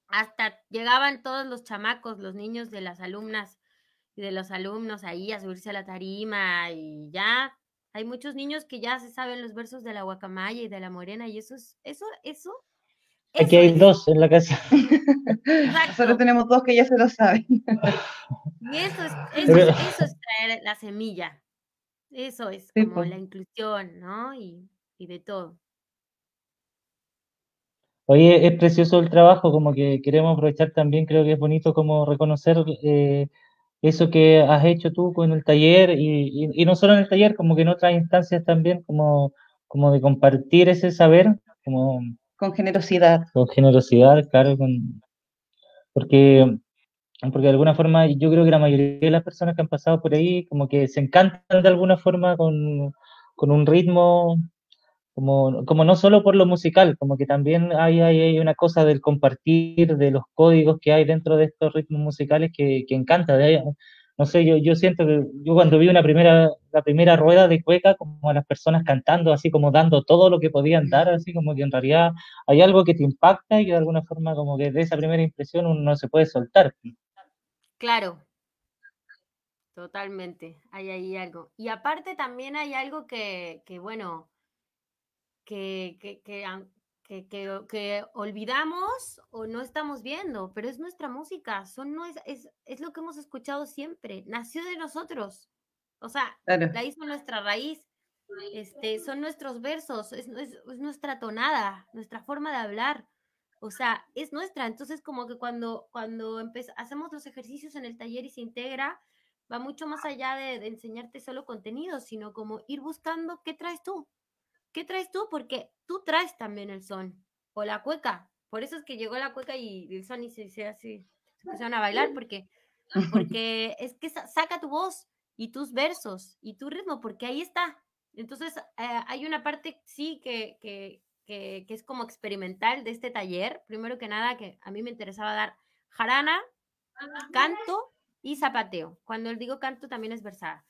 [SPEAKER 3] Hasta llegaban todos los chamacos, los niños de las alumnas y de los alumnos ahí a subirse a la tarima y ya. Hay muchos niños que ya se saben los versos de la guacamaya y de la morena y eso es, eso, eso
[SPEAKER 2] Aquí hay dos en la casa.
[SPEAKER 1] Solo tenemos dos que ya se lo saben.
[SPEAKER 3] Y eso es, eso, eso es traer la semilla. Eso es como pues. la inclusión, ¿no? Y, y, de todo.
[SPEAKER 2] Oye, es precioso el trabajo, como que queremos aprovechar también, creo que es bonito como reconocer eh, eso que has hecho tú con el taller y, y, y, no solo en el taller, como que en otras instancias también, como, como de compartir ese saber, como
[SPEAKER 1] con generosidad.
[SPEAKER 2] Con generosidad, claro, con, porque, porque de alguna forma yo creo que la mayoría de las personas que han pasado por ahí como que se encantan de alguna forma con, con un ritmo, como, como no solo por lo musical, como que también hay, hay, una cosa del compartir, de los códigos que hay dentro de estos ritmos musicales que, que encanta. De, no sé, yo, yo siento que yo cuando vi una primera, la primera rueda de cueca, como a las personas cantando, así como dando todo lo que podían dar, así como que en realidad hay algo que te impacta y que de alguna forma como que de esa primera impresión uno no se puede soltar.
[SPEAKER 3] Claro, totalmente, hay ahí algo. Y aparte también hay algo que, que bueno, que, que, que, que, que, que, olvidamos o no estamos viendo, pero es nuestra música, son, no es, es, es, lo que hemos escuchado siempre, nació de nosotros, o sea, claro. la hizo nuestra raíz, este, son nuestros versos, es, es, es nuestra tonada, nuestra forma de hablar, o sea, es nuestra, entonces como que cuando, cuando hacemos los ejercicios en el taller y se integra, va mucho más allá de, de enseñarte solo contenido, sino como ir buscando qué traes tú, ¿qué traes tú? Porque tú traes también el son o la cueca. Por eso es que llegó la cueca y el son y se, se, así, se empezaron a bailar porque, porque es que saca tu voz y tus versos y tu ritmo, porque ahí está. Entonces, eh, hay una parte, sí, que, que, que, que, es como experimental de este taller. Primero que nada, que a mí me interesaba dar jarana, canto y zapateo. Cuando digo canto, también es versada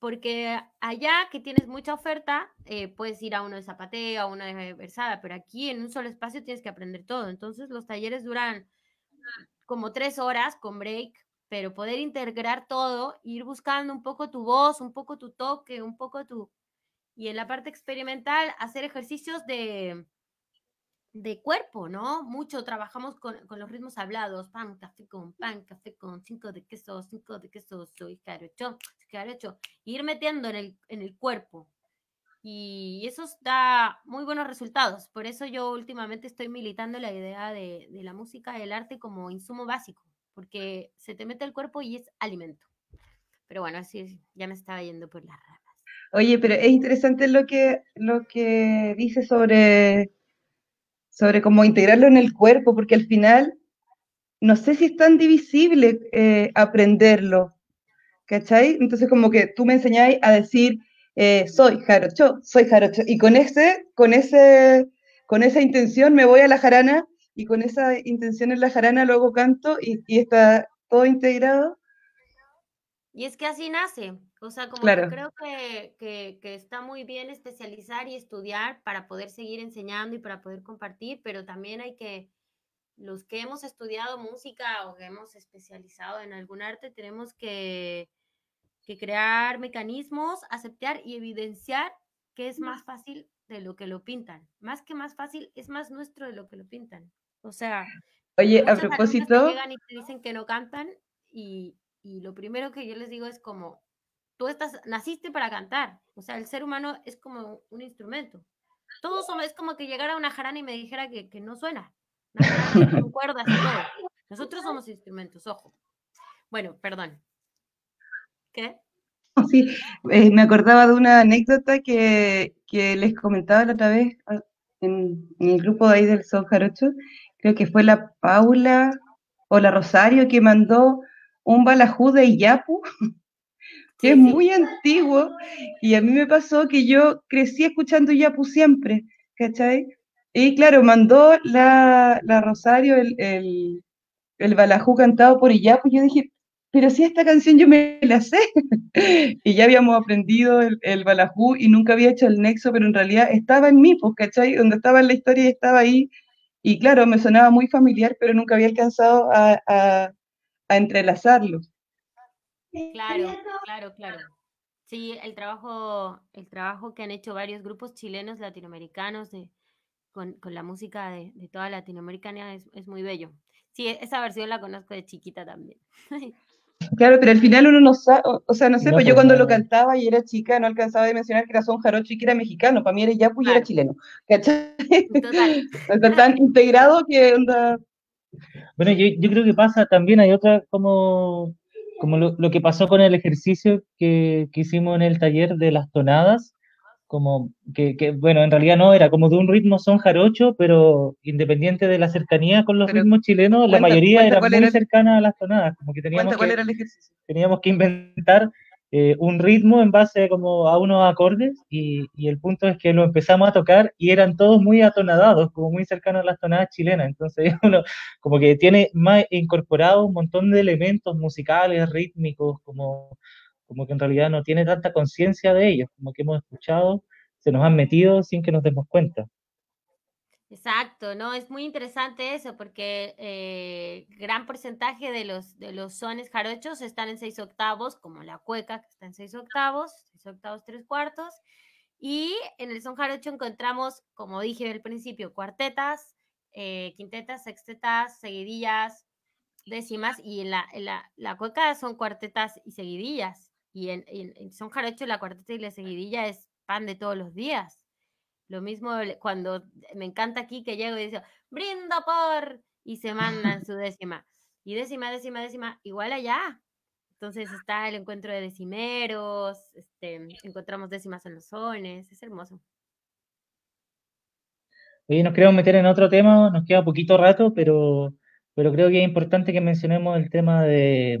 [SPEAKER 3] porque allá que tienes mucha oferta, eh, puedes ir a uno de zapateo, a uno de versada, pero aquí en un solo espacio tienes que aprender todo. Entonces los talleres duran como tres horas con break, pero poder integrar todo, ir buscando un poco tu voz, un poco tu toque, un poco tu... Y en la parte experimental, hacer ejercicios de, de cuerpo, ¿no? Mucho trabajamos con, con, los ritmos hablados, pan, café con pan, café con cinco de queso, cinco de queso, soy carocho, carocho, ir metiendo en el, en el cuerpo. Y eso da muy buenos resultados. Por eso yo últimamente estoy militando la idea de, de la música, del arte como insumo básico, porque se te mete el cuerpo y es alimento. Pero bueno, así ya me estaba yendo por las ramas.
[SPEAKER 1] Oye, pero es interesante lo que, lo que dice sobre sobre cómo integrarlo en el cuerpo, porque al final no sé si es tan divisible eh, aprenderlo, ¿cachai? Entonces como que tú me enseñáis a decir, eh, soy jarocho, soy jarocho, y con ese, con ese, con esa intención me voy a la jarana, y con esa intención en la jarana luego canto, y, y está todo integrado.
[SPEAKER 3] Y es que así nace, o sea, como
[SPEAKER 1] Claro.
[SPEAKER 3] que creo que, que- que está muy bien especializar y estudiar para poder seguir enseñando y para poder compartir, pero también hay que, los que hemos estudiado música o que hemos especializado en algún arte, tenemos que, que crear mecanismos, aceptar y evidenciar que es más fácil de lo que lo pintan. Más que más fácil, es más nuestro de lo que lo pintan. O sea,
[SPEAKER 1] Oye, a propósito,
[SPEAKER 3] llegan y te dicen que no cantan y, y lo primero que yo les digo es como, tú estás, naciste para cantar, o sea, el ser humano es como un instrumento. Todos somos, es como que llegara una jarana y me dijera que, que no suena. Con cuerdas y todo. Nosotros somos instrumentos, ojo. Bueno, perdón. ¿Qué?
[SPEAKER 1] sí, eh, me acordaba de una anécdota que, que les comentaba la otra vez ah, en, el grupo ahí del Son Jarocho. Creo que fue la Paula o la Rosario que mandó un balajú de Iyapu, que es muy antiguo, y a mí me pasó que yo crecí escuchando Iyapu siempre, ¿cachai? Y claro, mandó la, la Rosario el, el, el balajú cantado por Iyapu, y yo dije, pero si esta canción yo me la sé. Y ya habíamos aprendido el, el balajú y nunca había hecho el nexo, pero en realidad estaba en mí, pues, ¿cachai? Donde estaba en la historia y estaba ahí. Y claro, me sonaba muy familiar, pero nunca había alcanzado a, a, a entrelazarlo.
[SPEAKER 3] Claro, claro, claro. Sí, el trabajo, el trabajo que han hecho varios grupos chilenos, latinoamericanos, de, con, con la música de, de toda Latinoamérica es, es muy bello. Sí, esa versión la conozco de chiquita también.
[SPEAKER 1] Claro, pero al final uno no sabe, o, o sea, no sé,
[SPEAKER 2] No,
[SPEAKER 1] pues yo
[SPEAKER 2] pues
[SPEAKER 1] cuando
[SPEAKER 2] no.
[SPEAKER 1] lo cantaba y era chica no alcanzaba a mencionar que era son jarocho y que era mexicano, para mí era yapu y era chileno, ¿cachai?
[SPEAKER 3] Total.
[SPEAKER 1] Está tan integrado que onda,
[SPEAKER 2] Bueno, yo, yo creo que pasa también, hay otra como, como lo, lo que pasó con el ejercicio que, que hicimos en el taller de las tonadas, como que, que, bueno, en realidad no, era como de un ritmo son jarocho, pero independiente de la cercanía con los
[SPEAKER 1] Pero
[SPEAKER 2] ritmos chilenos, la mayoría era muy
[SPEAKER 1] era
[SPEAKER 2] cercana a las tonadas, como que teníamos
[SPEAKER 1] cuenta cuál era el ejercicio.
[SPEAKER 2] teníamos que inventar eh, un ritmo en base como a unos acordes y, y el punto es que lo empezamos a tocar y eran todos muy atonadados, como muy cercanos a las tonadas chilenas. Entonces uno como que tiene más incorporado un montón de elementos musicales, rítmicos, como, como que en realidad no tiene tanta conciencia de ellos, como que hemos escuchado, se nos han metido sin que nos demos cuenta.
[SPEAKER 3] Exacto, ¿no? Es muy interesante eso porque eh, gran porcentaje de los, de los sones jarochos están en seis octavos, como la cueca, que está en seis octavos, seis octavos, tres cuartos. Y en el son jarocho encontramos, como dije al principio, cuartetas, eh, quintetas, sextetas, seguidillas, décimas, y en la, en la, la cueca son cuartetas y seguidillas. Y en, en, en son jarocho la cuarteta y la seguidilla es pan de todos los días. Lo mismo cuando me encanta aquí que llego y digo, brindo por, y se mandan su décima. Y décima, décima, décima, igual allá. Entonces está el encuentro de decimeros, este, encontramos décimas en los sones, es hermoso.
[SPEAKER 2] Oye, nos queremos meter en otro tema, nos queda poquito rato, pero, pero creo que es importante que mencionemos el tema de,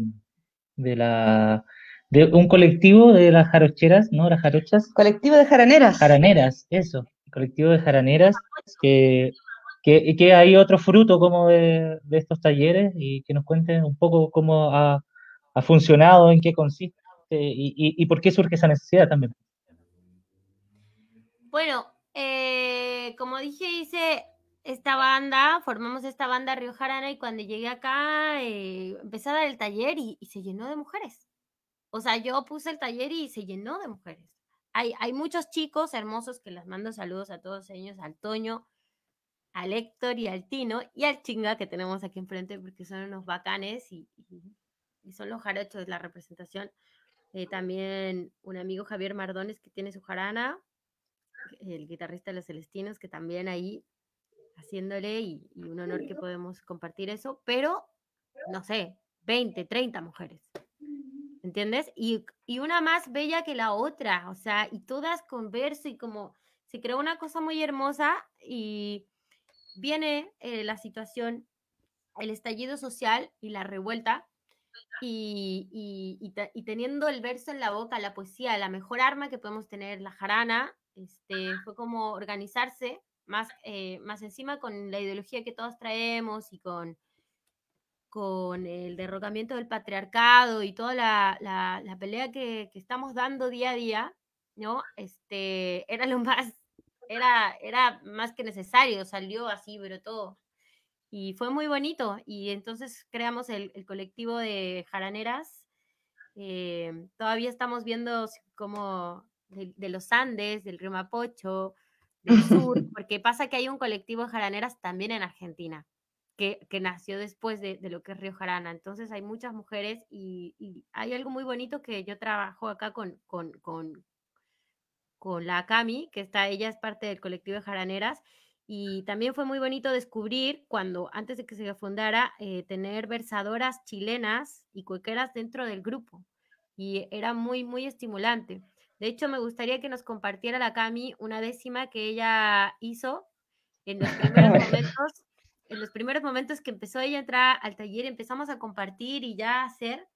[SPEAKER 2] de la de un colectivo de las jarocheras, ¿no? Las jarochas,
[SPEAKER 1] Colectivo de jaraneras.
[SPEAKER 2] jaraneras, eso, colectivo de jaraneras, que, que, hay otro fruto como de, estos talleres y que nos cuenten un poco cómo ha, ha funcionado, en qué consiste y, y, por qué surge esa necesidad también.
[SPEAKER 3] Bueno, eh, como dije, hice esta banda, formamos esta banda Río Jarana y cuando llegué acá eh, empecé a dar el taller y, y se llenó de mujeres. O sea, yo puse el taller y se llenó de mujeres. Hay, muchos chicos hermosos que les mando saludos a todos ellos, al Toño, al Héctor y al Tino y al Chinga que tenemos aquí enfrente porque son unos bacanes y son los jarochos, la representación. Eh, también un amigo Javier Mardones que tiene su jarana, el guitarrista de los Celestinos que también ahí haciéndole y, y un honor que podemos compartir eso, pero no sé, 20, 30 mujeres. ¿Entiendes? Y, y una más bella que la otra, o sea, y todas con verso y como se creó una cosa muy hermosa y viene eh, la situación, el estallido social y la revuelta y, y, y, te- y teniendo el verso en la boca, la poesía, la mejor arma que podemos tener, la jarana, este, fue como organizarse más, eh, más encima con la ideología que todos traemos y con, con el derrocamiento del patriarcado y toda la, la, la pelea que, que, estamos dando día a día, ¿no? Este, era lo más, era, era más que necesario, salió así, pero todo. Y fue muy bonito. Y entonces creamos el, el colectivo de jaraneras. Eh, todavía estamos viendo como de, de, los Andes, del río Mapocho, del sur, porque pasa que hay un colectivo de jaraneras también en Argentina que, que nació después de, de, lo que es Río Jarana. Entonces hay muchas mujeres y, y, hay algo muy bonito que yo trabajo acá con, con, con, con la Cami, que está, ella es parte del colectivo de jaraneras. Y también fue muy bonito descubrir cuando, antes de que se fundara, eh, tener versadoras chilenas y cuequeras dentro del grupo. Y era muy, muy estimulante. De hecho, me gustaría que nos compartiera la Cami una décima que ella hizo en los primeros momentos en los primeros momentos que empezó ella a entrar al taller, empezamos a compartir y ya a hacer,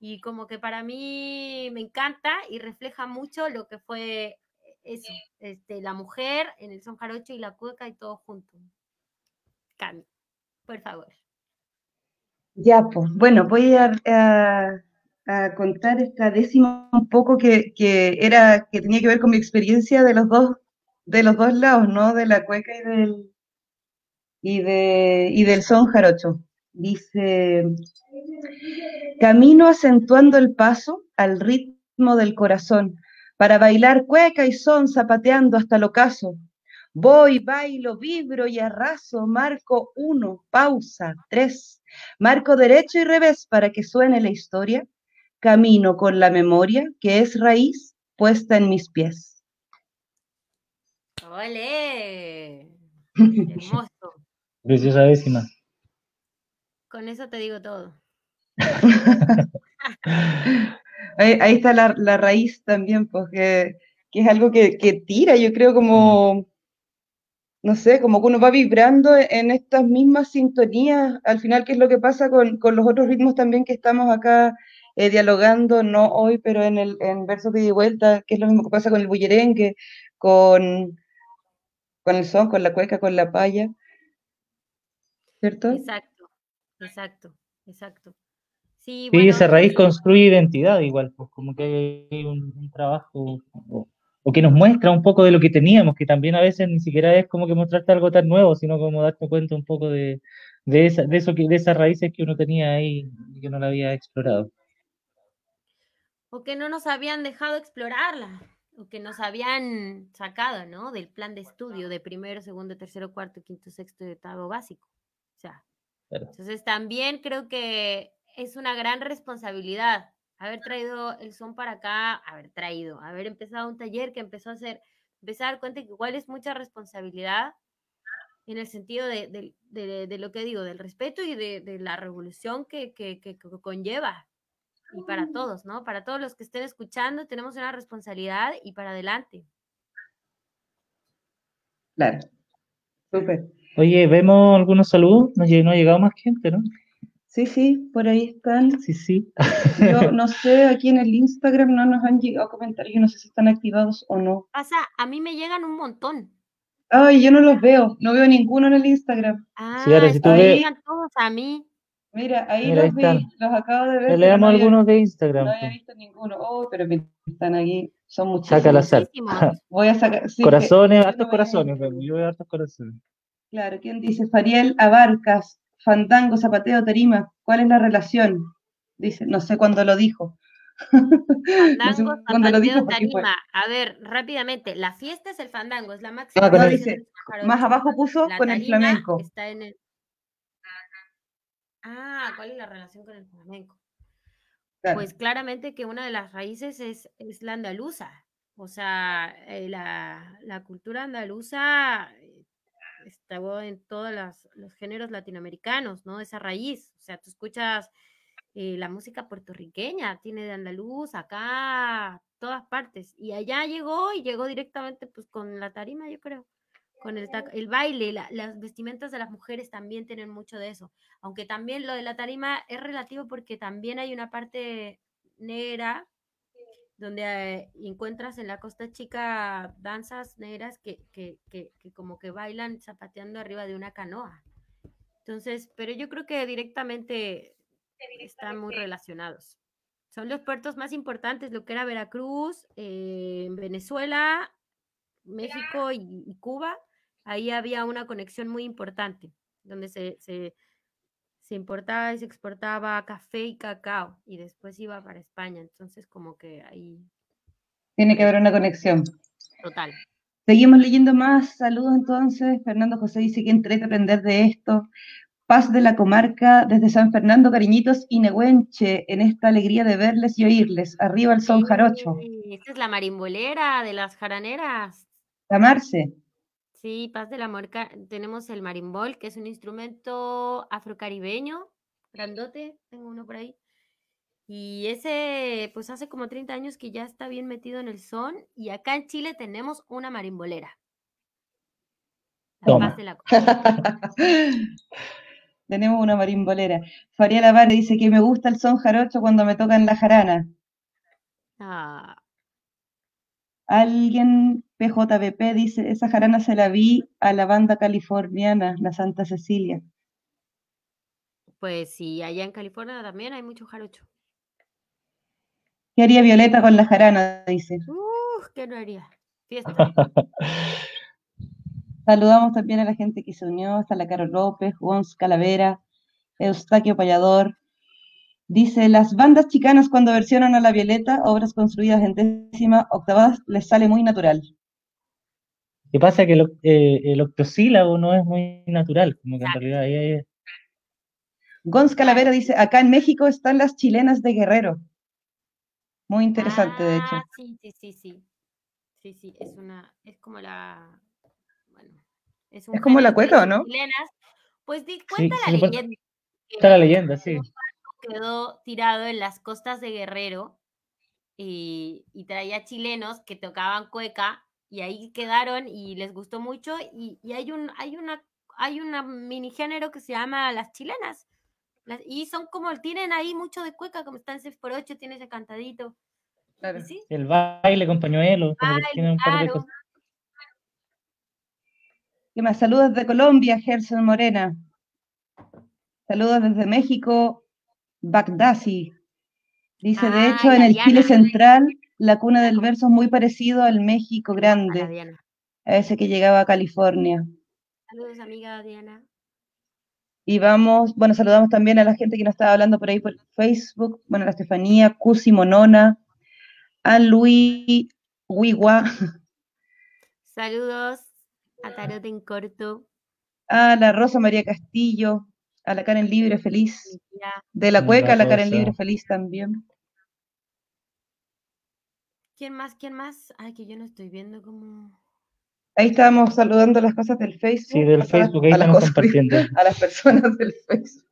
[SPEAKER 3] y como que para mí me encanta y refleja mucho lo que fue eso, este, la mujer en el son jarocho y la cueca y todo junto. Cami, por favor.
[SPEAKER 1] Ya, pues, bueno, voy a, a, a, contar esta décima un poco que, que, era, que tenía que ver con mi experiencia de los dos, de los dos lados, ¿no? De la cueca y del, y, de, y del son jarocho. Dice, camino acentuando el paso al ritmo del corazón, para bailar cueca y son zapateando hasta el ocaso. Voy, bailo, vibro y arraso, marco uno, pausa, tres, marco derecho y revés para que suene la historia, camino con la memoria que es raíz puesta en mis pies.
[SPEAKER 3] ¡Ole! Hermoso.
[SPEAKER 2] Preciosa décima.
[SPEAKER 3] Con eso te digo todo.
[SPEAKER 1] ahí, ahí, está la, la, raíz también, pues, que, que es algo que, que, tira, yo creo como, no sé, como que uno va vibrando en estas mismas sintonías, al final, ¿qué es lo que pasa con, con los otros ritmos también que estamos acá eh, dialogando, no hoy, pero en el en versos de vuelta, que es lo mismo que pasa con el bullerengue, con, con el son, con la cueca, con la paya. ¿Cierto?
[SPEAKER 3] Exacto, exacto, exacto. Sí,
[SPEAKER 2] esa raíz construye identidad igual, pues como que hay un, un trabajo o, o que nos muestra un poco de lo que teníamos, que también a veces ni siquiera es como que mostrarte algo tan nuevo, sino como darte cuenta un poco de, de, esa, de, eso que, de esas raíces que uno tenía ahí y que no la había explorado.
[SPEAKER 3] O que no nos habían dejado explorarla, o que nos habían sacado, ¿no? Del plan de estudio de primero, segundo, tercero, cuarto, quinto, sexto y octavo básico.
[SPEAKER 2] Claro.
[SPEAKER 3] entonces también creo que es una gran responsabilidad haber traído el son para acá, haber traído, haber empezado un taller que empezó a hacer, empezar a dar cuenta que igual es mucha responsabilidad en el sentido de, de, de, de lo que digo, del respeto y de, la revolución que, que, que, conlleva. Y para todos, ¿no? Para todos los que estén escuchando, tenemos una responsabilidad y para adelante.
[SPEAKER 1] Claro, súper.
[SPEAKER 2] Oye, vemos algunos saludos, no, no ha llegado más gente, ¿no?
[SPEAKER 1] Sí, sí, por ahí están.
[SPEAKER 2] Sí, sí.
[SPEAKER 1] Yo no sé, aquí en el Instagram no nos han llegado comentarios, no sé si están activados o no.
[SPEAKER 3] Pasa, a mí me llegan un montón.
[SPEAKER 1] Ay, yo no los veo, no veo ninguno en el Instagram.
[SPEAKER 3] Ah,
[SPEAKER 2] Sí, ahora si tú
[SPEAKER 3] me
[SPEAKER 2] ves-
[SPEAKER 3] llegan todos a mí.
[SPEAKER 1] Mira, ahí
[SPEAKER 2] Mira, ahí
[SPEAKER 1] los vi, los acabo de ver.
[SPEAKER 2] Le leamos
[SPEAKER 1] no había-
[SPEAKER 2] algunos de Instagram.
[SPEAKER 1] No había
[SPEAKER 2] pues.
[SPEAKER 1] visto ninguno. Oh, pero que están aquí, son muchísimos.
[SPEAKER 2] Saca al azar.
[SPEAKER 3] Muchísimos.
[SPEAKER 1] Voy a sacar. sí,
[SPEAKER 2] Corazones, hartos corazones, yo veo hartos corazones.
[SPEAKER 1] Claro, ¿quién dice? Fariel Abarcas, Fandango, Zapateo, Tarima. ¿Cuál es la relación? Dice, no sé cuándo lo dijo. No sé
[SPEAKER 3] Fandango,
[SPEAKER 1] dijo
[SPEAKER 3] zapateo,
[SPEAKER 1] fue.
[SPEAKER 3] tarima. A ver, rápidamente, la fiesta es el fandango, es la máxima.
[SPEAKER 2] Ah,
[SPEAKER 1] No, dice. Más abajo puso
[SPEAKER 3] La
[SPEAKER 1] con el flamenco.
[SPEAKER 3] Está en el... Ah, ¿cuál es la relación con el flamenco?
[SPEAKER 1] Claro.
[SPEAKER 3] Pues claramente que una de las raíces es, es la andaluza. O sea, eh, la, la cultura andaluza está en todos las- los géneros latinoamericanos, ¿no? Esa raíz. O sea, tú escuchas eh, la música puertorriqueña, tiene de andaluz, acá, todas partes. Y allá llegó y llegó directamente pues con la tarima, yo creo. Con el, el baile, la- las vestimentas de las mujeres también tienen mucho de eso. Aunque también lo de la tarima es relativo porque también hay una parte negra donde eh, encuentras en la Costa Chica danzas negras que, que, que, que como que bailan zapateando arriba de una canoa. Entonces, pero yo creo que directamente están muy relacionados. Son los puertos más importantes, lo que era Veracruz, eh, Venezuela, México y, Cuba. Ahí había una conexión muy importante, donde se, se, se importaba y se exportaba café y cacao, y después iba para España. Entonces, como que ahí...
[SPEAKER 1] Tiene que haber una conexión.
[SPEAKER 3] Total.
[SPEAKER 1] Seguimos leyendo más. Saludos entonces. Fernando José dice que entrete aprender de esto. Paz de la comarca desde San Fernando, cariñitos y Nehuenche, en esta alegría de verles y oírles. Arriba el son jarocho.
[SPEAKER 3] Esta es la marimbolera de las jaraneras.
[SPEAKER 1] Tamarse.
[SPEAKER 3] Sí, Paz de la Comarca. Tenemos el marimbol, que es un instrumento afrocaribeño, grandote, tengo uno por ahí. Y ese, pues hace como 30 años que ya está bien metido en el son. Y acá en Chile tenemos una marimbolera.
[SPEAKER 2] Toma.
[SPEAKER 1] tenemos una marimbolera. Faria Lavarre dice que me gusta el son jarocho cuando me tocan la jarana.
[SPEAKER 3] Ah.
[SPEAKER 1] Alguien, PJBP, dice, esa jarana se la vi a la banda californiana, la Santa Cecilia.
[SPEAKER 3] Pues sí, allá en California también hay mucho jarocho.
[SPEAKER 1] ¿Qué haría Violeta con la jarana? Dice.
[SPEAKER 3] Uf, ¿qué no haría? Fiesta.
[SPEAKER 1] Saludamos también a la gente que se unió, hasta la Caro López, Gons Calavera, Eustaquio Payador. Dice, las bandas chicanas cuando versionan a la Violeta, obras construidas en décima octavas, les sale muy natural.
[SPEAKER 2] ¿Qué pasa? Que el, eh, octosílabo no es muy natural, como que en realidad ahí hay...
[SPEAKER 1] Gons Calavera dice, acá en México están las chilenas de Guerrero. Muy interesante, de hecho.
[SPEAKER 3] Ah, sí, sí, sí, sí. Sí, sí, es una, es como la, bueno,
[SPEAKER 1] es, un es como la cueca, ¿o no?
[SPEAKER 3] Chilenas. Pues di, cuenta la leyenda.
[SPEAKER 2] Está la leyenda, sí.
[SPEAKER 3] Quedó tirado en las costas de Guerrero y, y, traía chilenos que tocaban cueca y ahí quedaron y les gustó mucho y, y hay un, hay una, hay una mini género que se llama las chilenas y son como, tienen ahí mucho de cueca, como están 6 por 8 tiene ese cantadito.
[SPEAKER 1] Claro.
[SPEAKER 2] El baile con pañuelo.
[SPEAKER 1] ¿Qué más? Saludos de Colombia, Gerson Morena. Saludos desde México, Bagdasi. Dice, de hecho, en el Chile Central, la cuna del verso es muy parecido al México Grande, a ese que llegaba a California.
[SPEAKER 3] Saludos, amiga Diana.
[SPEAKER 1] Y vamos, bueno, saludamos también a la gente que nos estaba hablando por ahí por Facebook, bueno, la Estefanía, Cusi Monona, a Luis Huigua.
[SPEAKER 3] Saludos a Tarot en Corto.
[SPEAKER 1] A la Rosa María Castillo, a la Karen Libre Feliz. De la Cueca, a la Karen Libre Feliz también.
[SPEAKER 3] ¿Quién más? ¿Quién más? Ay, que yo no estoy viendo cómo.
[SPEAKER 1] Ahí estábamos saludando las cosas del Facebook.
[SPEAKER 2] Sí, del Facebook, ahí a estamos compartiendo.
[SPEAKER 1] A las personas del Facebook.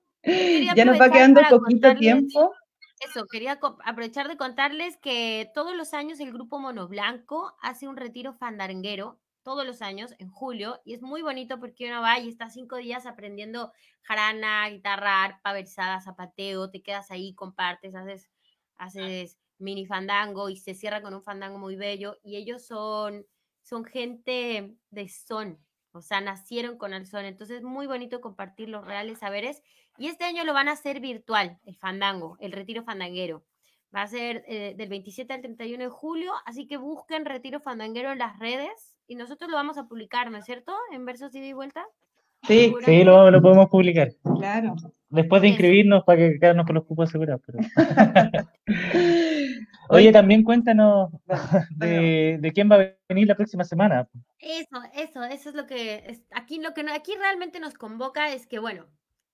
[SPEAKER 1] Ya nos va quedando poquito tiempo.
[SPEAKER 3] Eso, quería aprovechar de contarles que todos los años el grupo Mono Blanco hace un retiro fandanguero, todos los años, en julio, y es muy bonito porque uno va y está cinco días aprendiendo jarana, guitarra, arpa, versada, zapateo, te quedas ahí, compartes, haces, haces mini fandango y se cierra con un fandango muy bello, y ellos son son gente de son, o sea, nacieron con el son. Entonces es muy bonito compartir los reales saberes. Y este año lo van a hacer virtual, el fandango, el retiro fandanguero. Va a ser eh, del 27 al 31 de julio, así que busquen Retiro Fandanguero en las redes y nosotros lo vamos a publicar, ¿no es cierto? En versos ida y vuelta.
[SPEAKER 2] Sí, sí, lo, lo, podemos publicar.
[SPEAKER 1] Claro.
[SPEAKER 2] Después de inscribirnos para que quedarnos con los cupos asegurados. Pero... Oye, también cuéntanos de, quién va a venir la próxima semana.
[SPEAKER 3] Eso, eso, eso es lo que aquí lo que aquí realmente nos convoca es que bueno,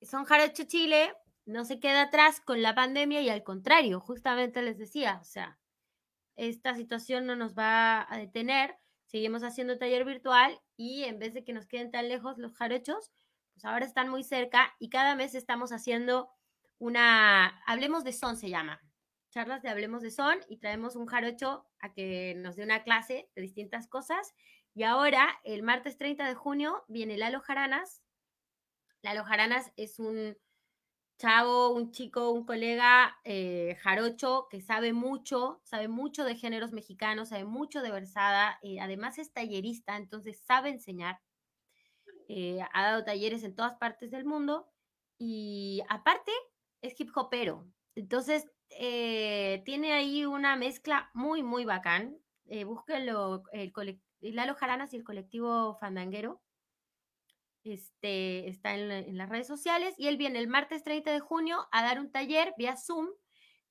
[SPEAKER 3] son Jarocho Chile no se queda atrás con la pandemia y al contrario, justamente les decía, o sea, esta situación no nos va a detener, seguimos haciendo taller virtual y en vez de que nos queden tan lejos los jarochos, pues ahora están muy cerca y cada mes estamos haciendo una, hablemos de son se llama, charlas de Hablemos de Son y traemos un jarocho a que nos dé una clase de distintas cosas. Y ahora, el martes 30 de junio, viene Lalo Jaranas. Lalo Jaranas es un chavo, un chico, un colega eh, jarocho que sabe mucho, sabe mucho de géneros mexicanos, sabe mucho de versada, y además es tallerista, entonces sabe enseñar. eh, ha dado talleres en todas partes del mundo y aparte es hip hopero. Entonces, eh, tiene ahí una mezcla muy, muy bacán. Eh, búsquenlo, el Lalo Jaranas y el colectivo Fandanguero. Este, está en, las redes sociales y él viene el martes 30 de junio a dar un taller vía Zoom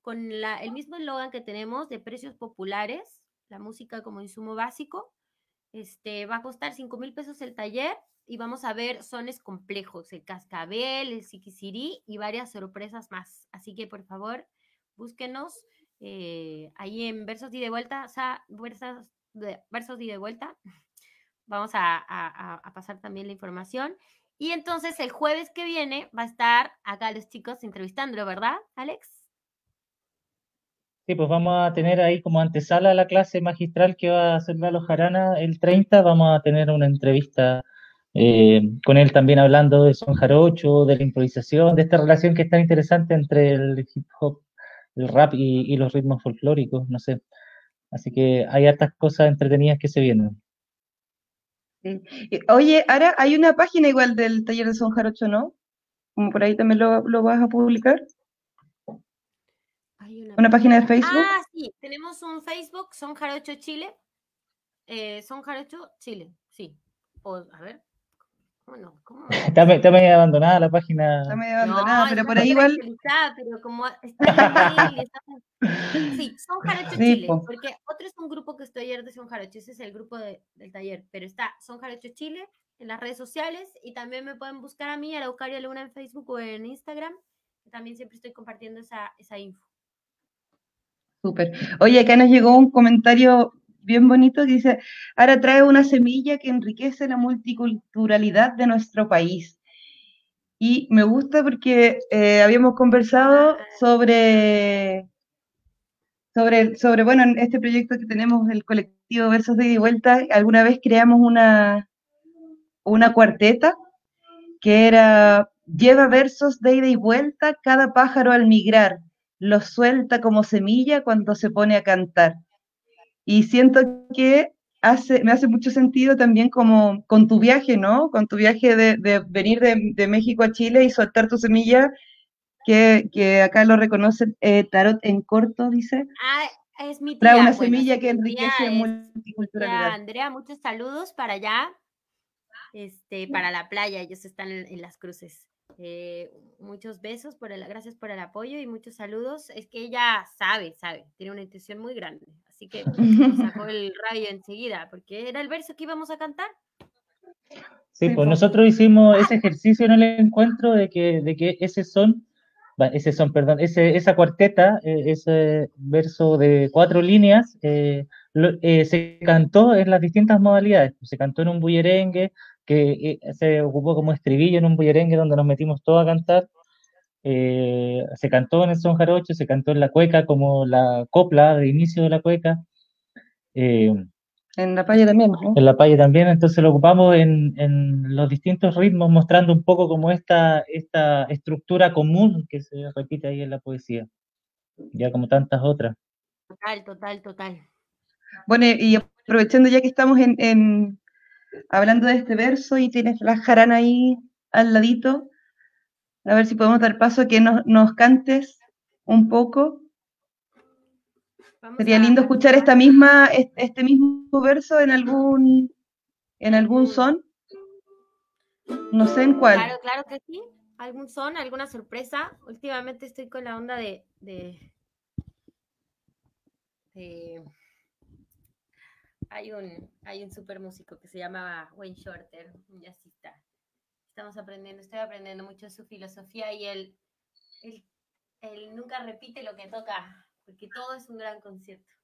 [SPEAKER 3] con el mismo eslogan que tenemos de precios populares, la música como insumo básico. Este, va a costar 5 mil pesos el taller y vamos a ver sones complejos, el cascabel, el siquisirí y varias sorpresas más. Así que por favor, búsquenos eh, ahí en Versos y de Vuelta, o sea, Versos, de, y de Vuelta. Vamos a, pasar también la información. Y entonces el jueves que viene va a estar acá los chicos entrevistándolo, ¿verdad, Alex?
[SPEAKER 2] Sí, pues vamos a tener ahí como antesala la clase magistral que va a hacer Lalo Jarana el 30, vamos a tener una entrevista eh, con él también hablando de son jarocho, de la improvisación, de esta relación que es tan interesante entre el hip hop, el rap y, los ritmos folclóricos, no sé. Así que hay hartas cosas entretenidas que se vienen.
[SPEAKER 1] Oye, ahora hay una página igual del taller de son jarocho, ¿no? Como por ahí también lo, vas a publicar. una, página de Facebook.
[SPEAKER 3] Ah, sí, tenemos un Facebook, Son Jarocho Chile. Eh, son Jarocho Chile, sí. O, a ver, bueno, ¿cómo?
[SPEAKER 2] Está, está, medio abandonada la página.
[SPEAKER 1] Está medio abandonada, pero por ahí igual.
[SPEAKER 3] Pero como está Sí, son Jarocho Chile, porque otro es un grupo que estoy ayer de Son Jarocho, ese es el grupo del taller, pero está Son Jarocho Chile en las redes sociales y también me pueden buscar a mí, a la Eucaria Luna en Facebook o en Instagram, que también siempre estoy compartiendo esa, esa info.
[SPEAKER 1] Súper. Oye, acá nos llegó un comentario bien bonito que dice, ahora trae una semilla que enriquece la multiculturalidad de nuestro país. Y me gusta porque eh, habíamos conversado sobre, sobre, sobre, bueno, en este proyecto que tenemos, el colectivo Versos de ida y vuelta, alguna vez creamos una, una cuarteta que era, lleva versos de ida y vuelta cada pájaro al migrar, los suelta como semilla cuando se pone a cantar. Y siento que hace, me hace mucho sentido también como con tu viaje, ¿no? Con tu viaje de, venir de, México a Chile y soltar tu semilla, que, acá lo reconocen, eh, Tarot en corto, dice.
[SPEAKER 3] Ah, es mi tía.
[SPEAKER 1] Trae una semilla que enriquece multiculturalidad.
[SPEAKER 3] Andrea, muchos saludos para allá, este, para la playa, ellos están en las cruces. Eh, muchos besos, por el, gracias por el apoyo y muchos saludos. Es que ella sabe, sabe, tiene una intuición muy grande. Así que sacó el rayo enseguida, porque era el verso que íbamos a cantar.
[SPEAKER 2] Sí, pues nosotros hicimos ese ejercicio en el encuentro de que, de que ese son, ese son, perdón, ese, esa cuarteta, eh, ese verso de cuatro líneas, eh, se cantó en las distintas modalidades. Se cantó en un bullerengue, que eh, se ocupó como estribillo en un bullerengue donde nos metimos todos a cantar. Eh, se cantó en el son jarocho, se cantó en la cueca como la copla de inicio de la cueca.
[SPEAKER 1] Eh, en la paya también, ¿no?
[SPEAKER 2] En la paya también, entonces lo ocupamos en, en, los distintos ritmos, mostrando un poco como esta, esta estructura común que se repite ahí en la poesía, ya como tantas otras.
[SPEAKER 3] Total, total, total.
[SPEAKER 1] Bueno, y aprovechando ya que estamos en, en, hablando de este verso y tienes la jarana ahí al ladito, a ver si podemos dar paso a que nos, cantes un poco. Sería lindo escuchar esta misma, este mismo verso en algún, en algún son. No sé en cuál.
[SPEAKER 3] Claro, claro que sí. ¿Algún son? ¿Alguna sorpresa? Últimamente estoy con la onda de, de hay un, hay un super músico que se llama Wayne Shorter, un jazzista. Estamos aprendiendo, estoy aprendiendo mucho su filosofía y él, él, él nunca repite lo que toca, porque todo es un gran concierto.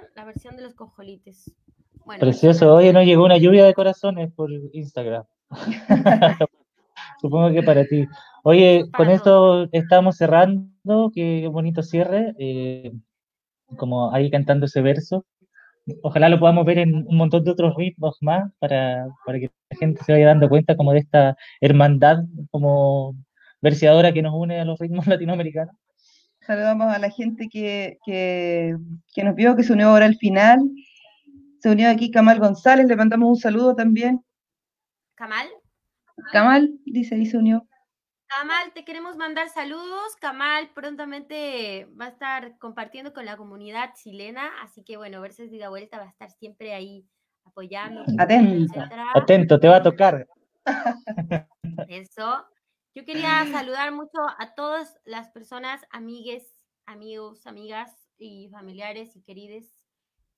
[SPEAKER 3] Contradicción, la versión de los cojolites. Bueno,
[SPEAKER 2] Precioso. Oye, nos llegó una lluvia de corazones por Instagram. Supongo que para ti. Oye,
[SPEAKER 3] Para
[SPEAKER 2] con
[SPEAKER 3] todos.
[SPEAKER 2] esto estamos cerrando. Qué bonito cierre. eh, como ahí cantando ese verso. Ojalá lo podamos ver en un montón de otros ritmos más para, para que la gente se vaya dando cuenta como de esta hermandad como verseadora que nos une a los ritmos latinoamericanos.
[SPEAKER 1] Saludamos a la gente que, que, que nos vio, que se unió ahora al final. Se unió aquí Kamal González, le mandamos un saludo también.
[SPEAKER 3] Kamal.
[SPEAKER 1] Kamal, dice, ahí se unió.
[SPEAKER 3] Kamal, te queremos mandar saludos. Kamal prontamente va a estar compartiendo con la comunidad chilena, así que bueno, Versos de Ida Vuelta va a estar siempre ahí apoyando, etcétera.
[SPEAKER 2] Atento, te va a tocar.
[SPEAKER 3] Eso. Yo quería saludar mucho a todas las personas, amigues, amigos, amigas y familiares y querides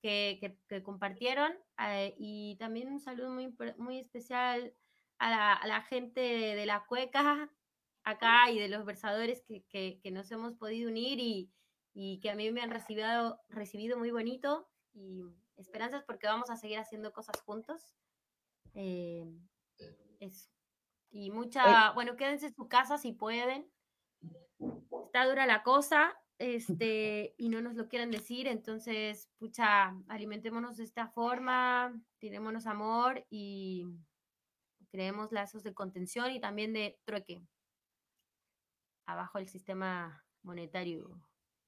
[SPEAKER 3] que, que- que compartieron. eh, y también un saludo muy, muy especial a la, a la gente de, de la cueca acá y de los versadores que, que- que nos hemos podido unir y, y que a mí me han recibido, recibido muy bonito. Y esperanzas porque vamos a seguir haciendo cosas juntos. Eh, eso. Y mucha, bueno, quédense en su casa si pueden. Está dura la cosa, este, y no nos lo quieren decir, entonces, pucha, alimentémonos de esta forma, tirémonos amor y creemos lazos de contención y también de trueque. Abajo el sistema monetario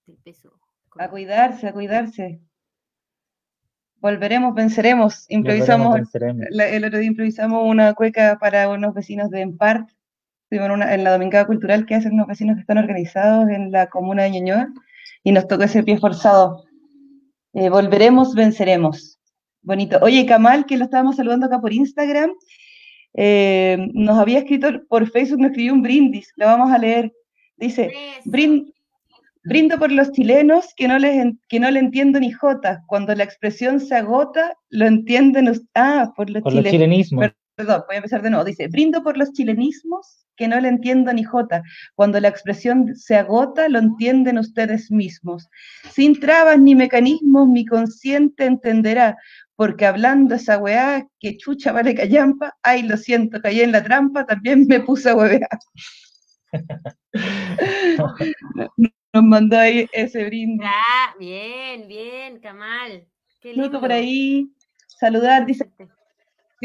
[SPEAKER 3] del peso.
[SPEAKER 1] A cuidarse, a cuidarse. Volveremos, venceremos. Improvisamos,
[SPEAKER 2] venceremos.
[SPEAKER 1] la- el otro día improvisamos una cueca para unos vecinos de Empart. Estuvimos en, una- en la Domingada Cultural que hacen unos vecinos que están organizados en la comuna de Ñuñoa y nos tocó ese pie forzado. Eh, volveremos, venceremos. Bonito. Oye, Kamal, que lo estábamos saludando acá por Instagram, eh, nos había escrito por Facebook, nos escribió un brindis, lo vamos a leer. Dice,
[SPEAKER 3] Eso.
[SPEAKER 1] Brin- brindo por los chilenos que no, les que no le entiendo ni jota. Cuando la expresión se agota, lo entienden. Ah, por los
[SPEAKER 2] Por los chilenismos.
[SPEAKER 1] Perdón, voy a empezar de nuevo. Dice, brindo por los chilenismos que no le entiendo ni jota. Cuando la expresión se agota, lo entienden ustedes mismos. Sin trabas ni mecanismos, mi consciente entenderá. Porque hablando esa weá, que chucha vale callampa, ay, lo siento, caí en la trampa, también me puse a huevear. Nos mandó ahí ese brindis.
[SPEAKER 3] Ah, bien, bien, Kamal. Qué lindo.
[SPEAKER 1] Por ahí, saludar, dice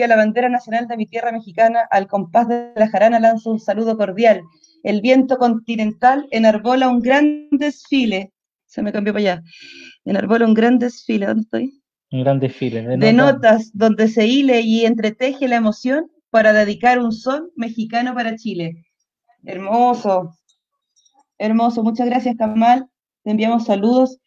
[SPEAKER 1] a la bandera nacional de mi tierra mexicana, al compás de la jarana lanzo un saludo cordial. El viento continental enarbola un gran desfile. Se me cambió para allá. Enarbola un gran desfile. ¿Dónde estoy?
[SPEAKER 2] Un gran desfile. De,
[SPEAKER 1] De
[SPEAKER 2] nota-
[SPEAKER 1] notas donde se hile y entreteje la emoción para dedicar un son mexicano para Chile. Hermoso. Hermoso. Muchas gracias, Kamal. Te enviamos saludos.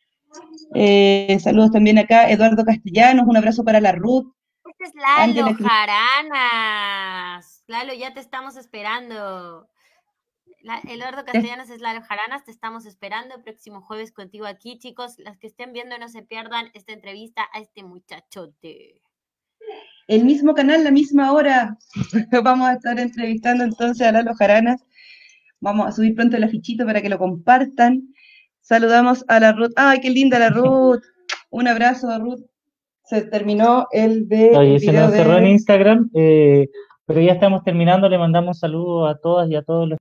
[SPEAKER 1] Eh, saludos también acá, Eduardo Castellanos. Un abrazo para la Ruth.
[SPEAKER 3] Este es Lalo Jaranas. Lalo, ya te estamos esperando. La- Eduardo Castellanos es Lalo Jaranas, te estamos esperando el próximo jueves contigo aquí, chicos. Las que estén viendo, no se pierdan esta entrevista a este muchachote.
[SPEAKER 1] El mismo canal, la misma hora. Vamos a estar entrevistando entonces a Lalo Jaranas. Vamos a subir pronto el afichito para que lo compartan. Saludamos a la Ruth. ¡Ay, qué linda la Ruth! Un abrazo, Ruth. Se terminó el de.
[SPEAKER 2] Oye,
[SPEAKER 1] el
[SPEAKER 2] se nos cerró en Instagram, eh, pero ya estamos terminando. Le mandamos saludos a todas y a todos los